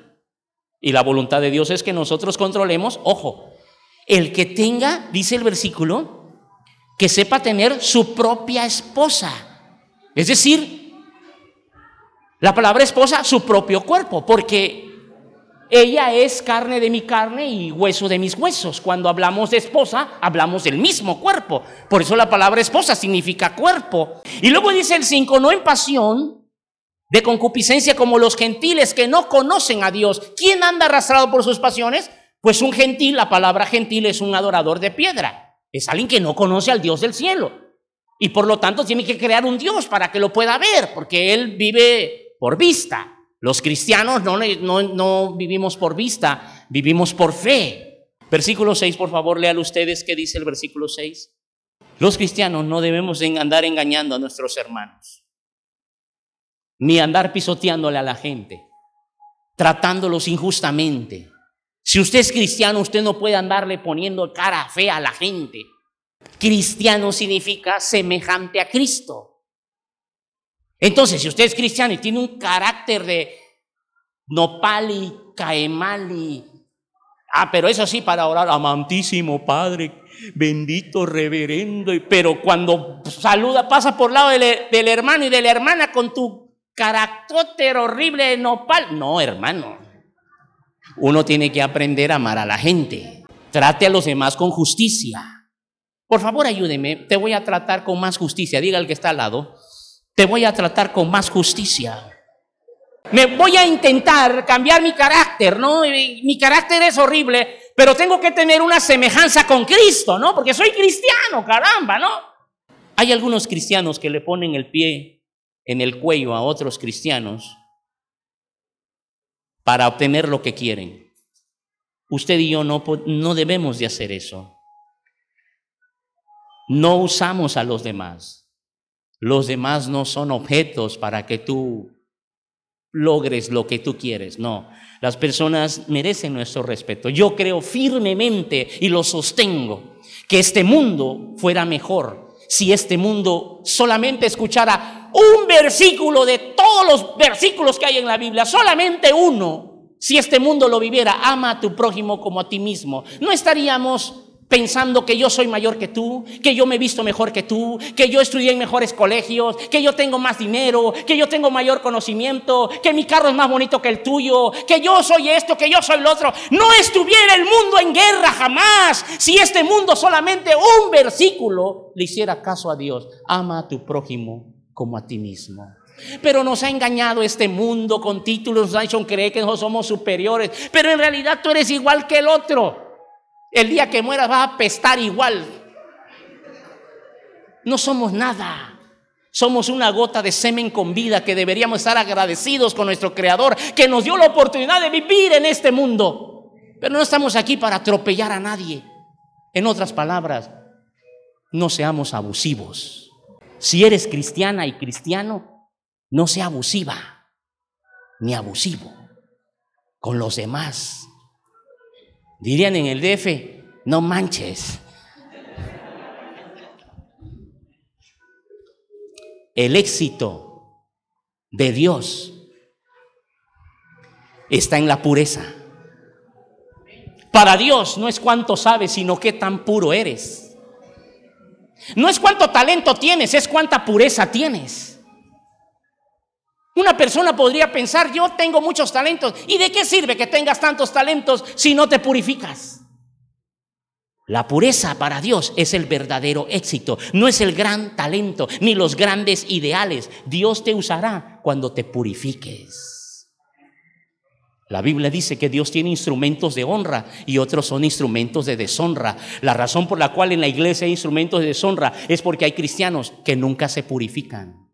Y la voluntad de Dios es que nosotros controlemos, ojo, el que tenga, dice el versículo, que sepa tener su propia esposa. Es decir, la palabra esposa, su propio cuerpo, porque ella es carne de mi carne y hueso de mis huesos. Cuando hablamos de esposa, hablamos del mismo cuerpo. Por eso la palabra esposa significa cuerpo. Y luego dice el 5, no en pasión de concupiscencia como los gentiles que no conocen a Dios. ¿Quién anda arrastrado por sus pasiones? Pues un gentil, la palabra gentil es un adorador de piedra. Es alguien que no conoce al Dios del cielo. Y por lo tanto tiene que crear un Dios para que lo pueda ver, porque Él vive por vista. Los cristianos no, no, no vivimos por vista, vivimos por fe. Versículo 6, por favor, lean ustedes qué dice el versículo 6. Los cristianos no debemos andar engañando a nuestros hermanos, ni andar pisoteándole a la gente, tratándolos injustamente. Si usted es cristiano, usted no puede andarle poniendo cara fea a la gente. Cristiano significa semejante a Cristo. Entonces, si usted es cristiano y tiene un carácter de nopali, caemali, ah, pero eso sí para orar, amantísimo Padre, bendito reverendo, pero cuando saluda, pasa por lado del, del hermano y de la hermana con tu carácter horrible de nopal, no, hermano. Uno tiene que aprender a amar a la gente. Trate a los demás con justicia. Por favor, ayúdeme, te voy a tratar con más justicia. Diga al que está al lado, te voy a tratar con más justicia. Me voy a intentar cambiar mi carácter, ¿no? Mi carácter es horrible, pero tengo que tener una semejanza con Cristo, ¿no? Porque soy cristiano, caramba, ¿no? Hay algunos cristianos que le ponen el pie en el cuello a otros cristianos para obtener lo que quieren. Usted y yo no, no debemos de hacer eso. No usamos a los demás. Los demás no son objetos para que tú logres lo que tú quieres. No, las personas merecen nuestro respeto. Yo creo firmemente y lo sostengo que este mundo fuera mejor si este mundo solamente escuchara un versículo de todos los versículos que hay en la Biblia, solamente uno, si este mundo lo viviera, ama a tu prójimo como a ti mismo, no estaríamos pensando que yo soy mayor que tú, que yo me he visto mejor que tú, que yo estudié en mejores colegios, que yo tengo más dinero, que yo tengo mayor conocimiento, que mi carro es más bonito que el tuyo, que yo soy esto, que yo soy lo otro. No estuviera el mundo en guerra jamás si este mundo solamente un versículo le hiciera caso a Dios. Ama a tu prójimo como a ti mismo. Pero nos ha engañado este mundo con títulos, nos ha hecho creer que nosotros somos superiores, pero en realidad tú eres igual que el otro. El día que mueras vas a apestar igual. No somos nada. Somos una gota de semen con vida que deberíamos estar agradecidos con nuestro Creador que nos dio la oportunidad de vivir en este mundo. Pero no estamos aquí para atropellar a nadie. En otras palabras, no seamos abusivos. Si eres cristiana y cristiano, no sea abusiva ni abusivo con los demás. Dirían en el DF, no manches. El éxito de Dios está en la pureza. Para Dios no es cuánto sabes, sino qué tan puro eres. No es cuánto talento tienes, es cuánta pureza tienes. Una persona podría pensar, yo tengo muchos talentos. ¿Y de qué sirve que tengas tantos talentos si no te purificas? La pureza para Dios es el verdadero éxito, no es el gran talento ni los grandes ideales. Dios te usará cuando te purifiques. La Biblia dice que Dios tiene instrumentos de honra y otros son instrumentos de deshonra. La razón por la cual en la iglesia hay instrumentos de deshonra es porque hay cristianos que nunca se purifican.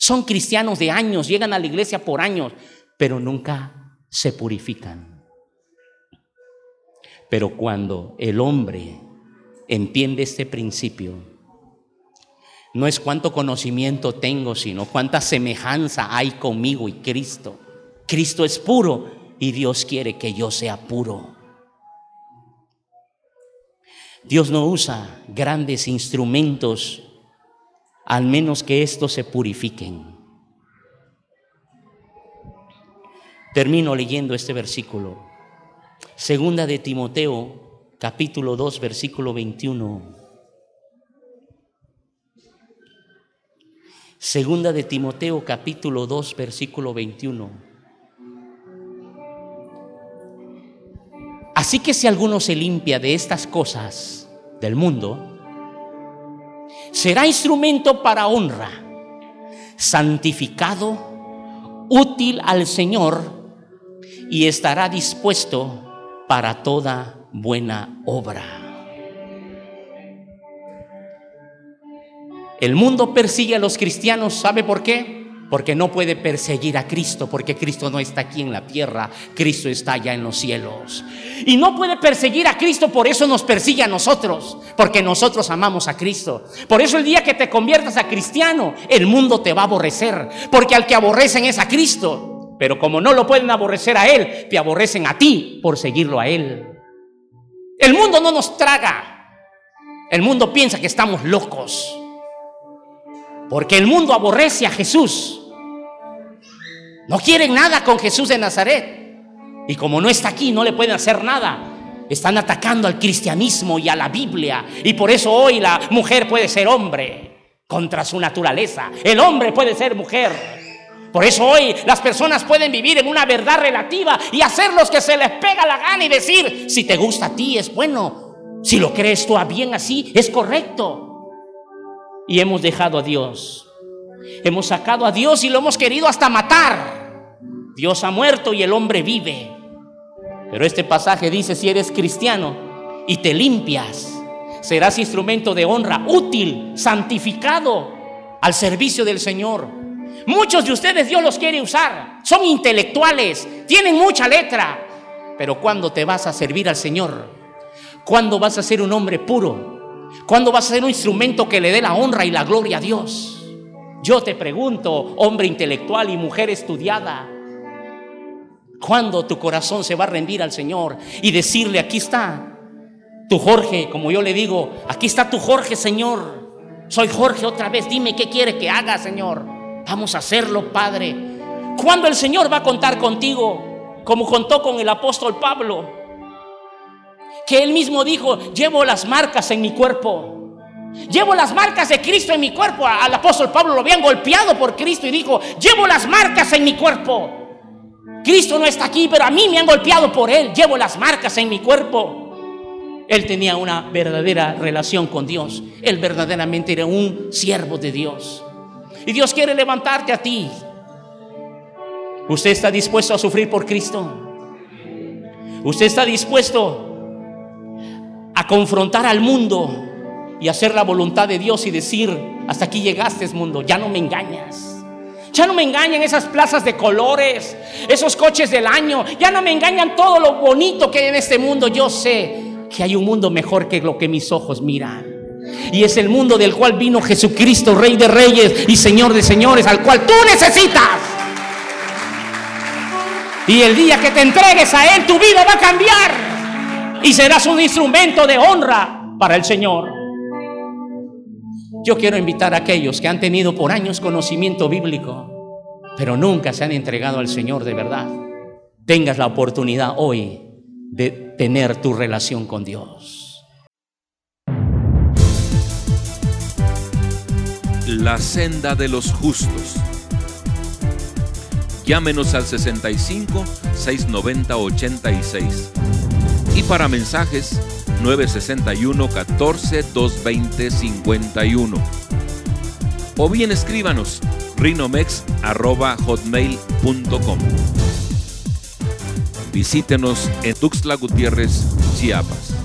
Son cristianos de años, llegan a la iglesia por años, pero nunca se purifican. Pero cuando el hombre entiende este principio, no es cuánto conocimiento tengo, sino cuánta semejanza hay conmigo y Cristo. Cristo es puro y Dios quiere que yo sea puro. Dios no usa grandes instrumentos al menos que estos se purifiquen. Termino leyendo este versículo. Segunda de Timoteo, capítulo 2, versículo 21. Segunda de Timoteo, capítulo 2, versículo 21. Así que si alguno se limpia de estas cosas del mundo, será instrumento para honra, santificado, útil al Señor y estará dispuesto para toda buena obra. El mundo persigue a los cristianos, ¿sabe por qué? Porque no puede perseguir a Cristo, porque Cristo no está aquí en la tierra, Cristo está allá en los cielos. Y no puede perseguir a Cristo, por eso nos persigue a nosotros, porque nosotros amamos a Cristo. Por eso el día que te conviertas a cristiano, el mundo te va a aborrecer, porque al que aborrecen es a Cristo. Pero como no lo pueden aborrecer a Él, te aborrecen a ti por seguirlo a Él. El mundo no nos traga. El mundo piensa que estamos locos. Porque el mundo aborrece a Jesús. No quieren nada con Jesús de Nazaret. Y como no está aquí, no le pueden hacer nada. Están atacando al cristianismo y a la Biblia. Y por eso hoy la mujer puede ser hombre contra su naturaleza. El hombre puede ser mujer. Por eso hoy las personas pueden vivir en una verdad relativa y hacer lo que se les pega la gana y decir, si te gusta a ti es bueno. Si lo crees tú a bien así, es correcto. Y hemos dejado a Dios. Hemos sacado a Dios y lo hemos querido hasta matar. Dios ha muerto y el hombre vive. Pero este pasaje dice, si eres cristiano y te limpias, serás instrumento de honra, útil, santificado al servicio del Señor. Muchos de ustedes Dios los quiere usar, son intelectuales, tienen mucha letra, pero ¿cuándo te vas a servir al Señor? ¿Cuándo vas a ser un hombre puro? ¿Cuándo vas a ser un instrumento que le dé la honra y la gloria a Dios? Yo te pregunto, hombre intelectual y mujer estudiada, ¿Cuándo tu corazón se va a rendir al Señor y decirle, aquí está tu Jorge, como yo le digo, aquí está tu Jorge, Señor. Soy Jorge otra vez, dime qué quiere que haga, Señor. Vamos a hacerlo, Padre. ¿Cuándo el Señor va a contar contigo? como contó con el apóstol Pablo, que él mismo dijo, llevo las marcas en mi cuerpo. Llevo las marcas de Cristo en mi cuerpo. Al apóstol Pablo lo habían golpeado por Cristo y dijo, llevo las marcas en mi cuerpo. Cristo no está aquí, pero a mí me han golpeado por él. Llevo las marcas en mi cuerpo. Él tenía una verdadera relación con Dios. Él verdaderamente era un siervo de Dios. Y Dios quiere levantarte a ti. ¿Usted está dispuesto a sufrir por Cristo? ¿Usted está dispuesto a confrontar al mundo y hacer la voluntad de Dios y decir, hasta aquí llegaste mundo, ya no me engañas? Ya no me engañan esas plazas de colores, esos coches del año, ya no me engañan todo lo bonito que hay en este mundo. Yo sé que hay un mundo mejor que lo que mis ojos miran. Y es el mundo del cual vino Jesucristo, Rey de Reyes y Señor de Señores, al cual tú necesitas. Y el día que te entregues a Él, tu vida va a cambiar. Y serás un instrumento de honra para el Señor. Yo quiero invitar a aquellos que han tenido por años conocimiento bíblico, pero nunca se han entregado al Señor de verdad. Tengas la oportunidad hoy de tener tu relación con Dios. La senda de los justos. Llámenos al 65 690 86. Y para mensajes 961 14 220 51. O bien escríbanos rinomex.hotmail.com. Visítenos en Tuxtla Gutiérrez, Chiapas.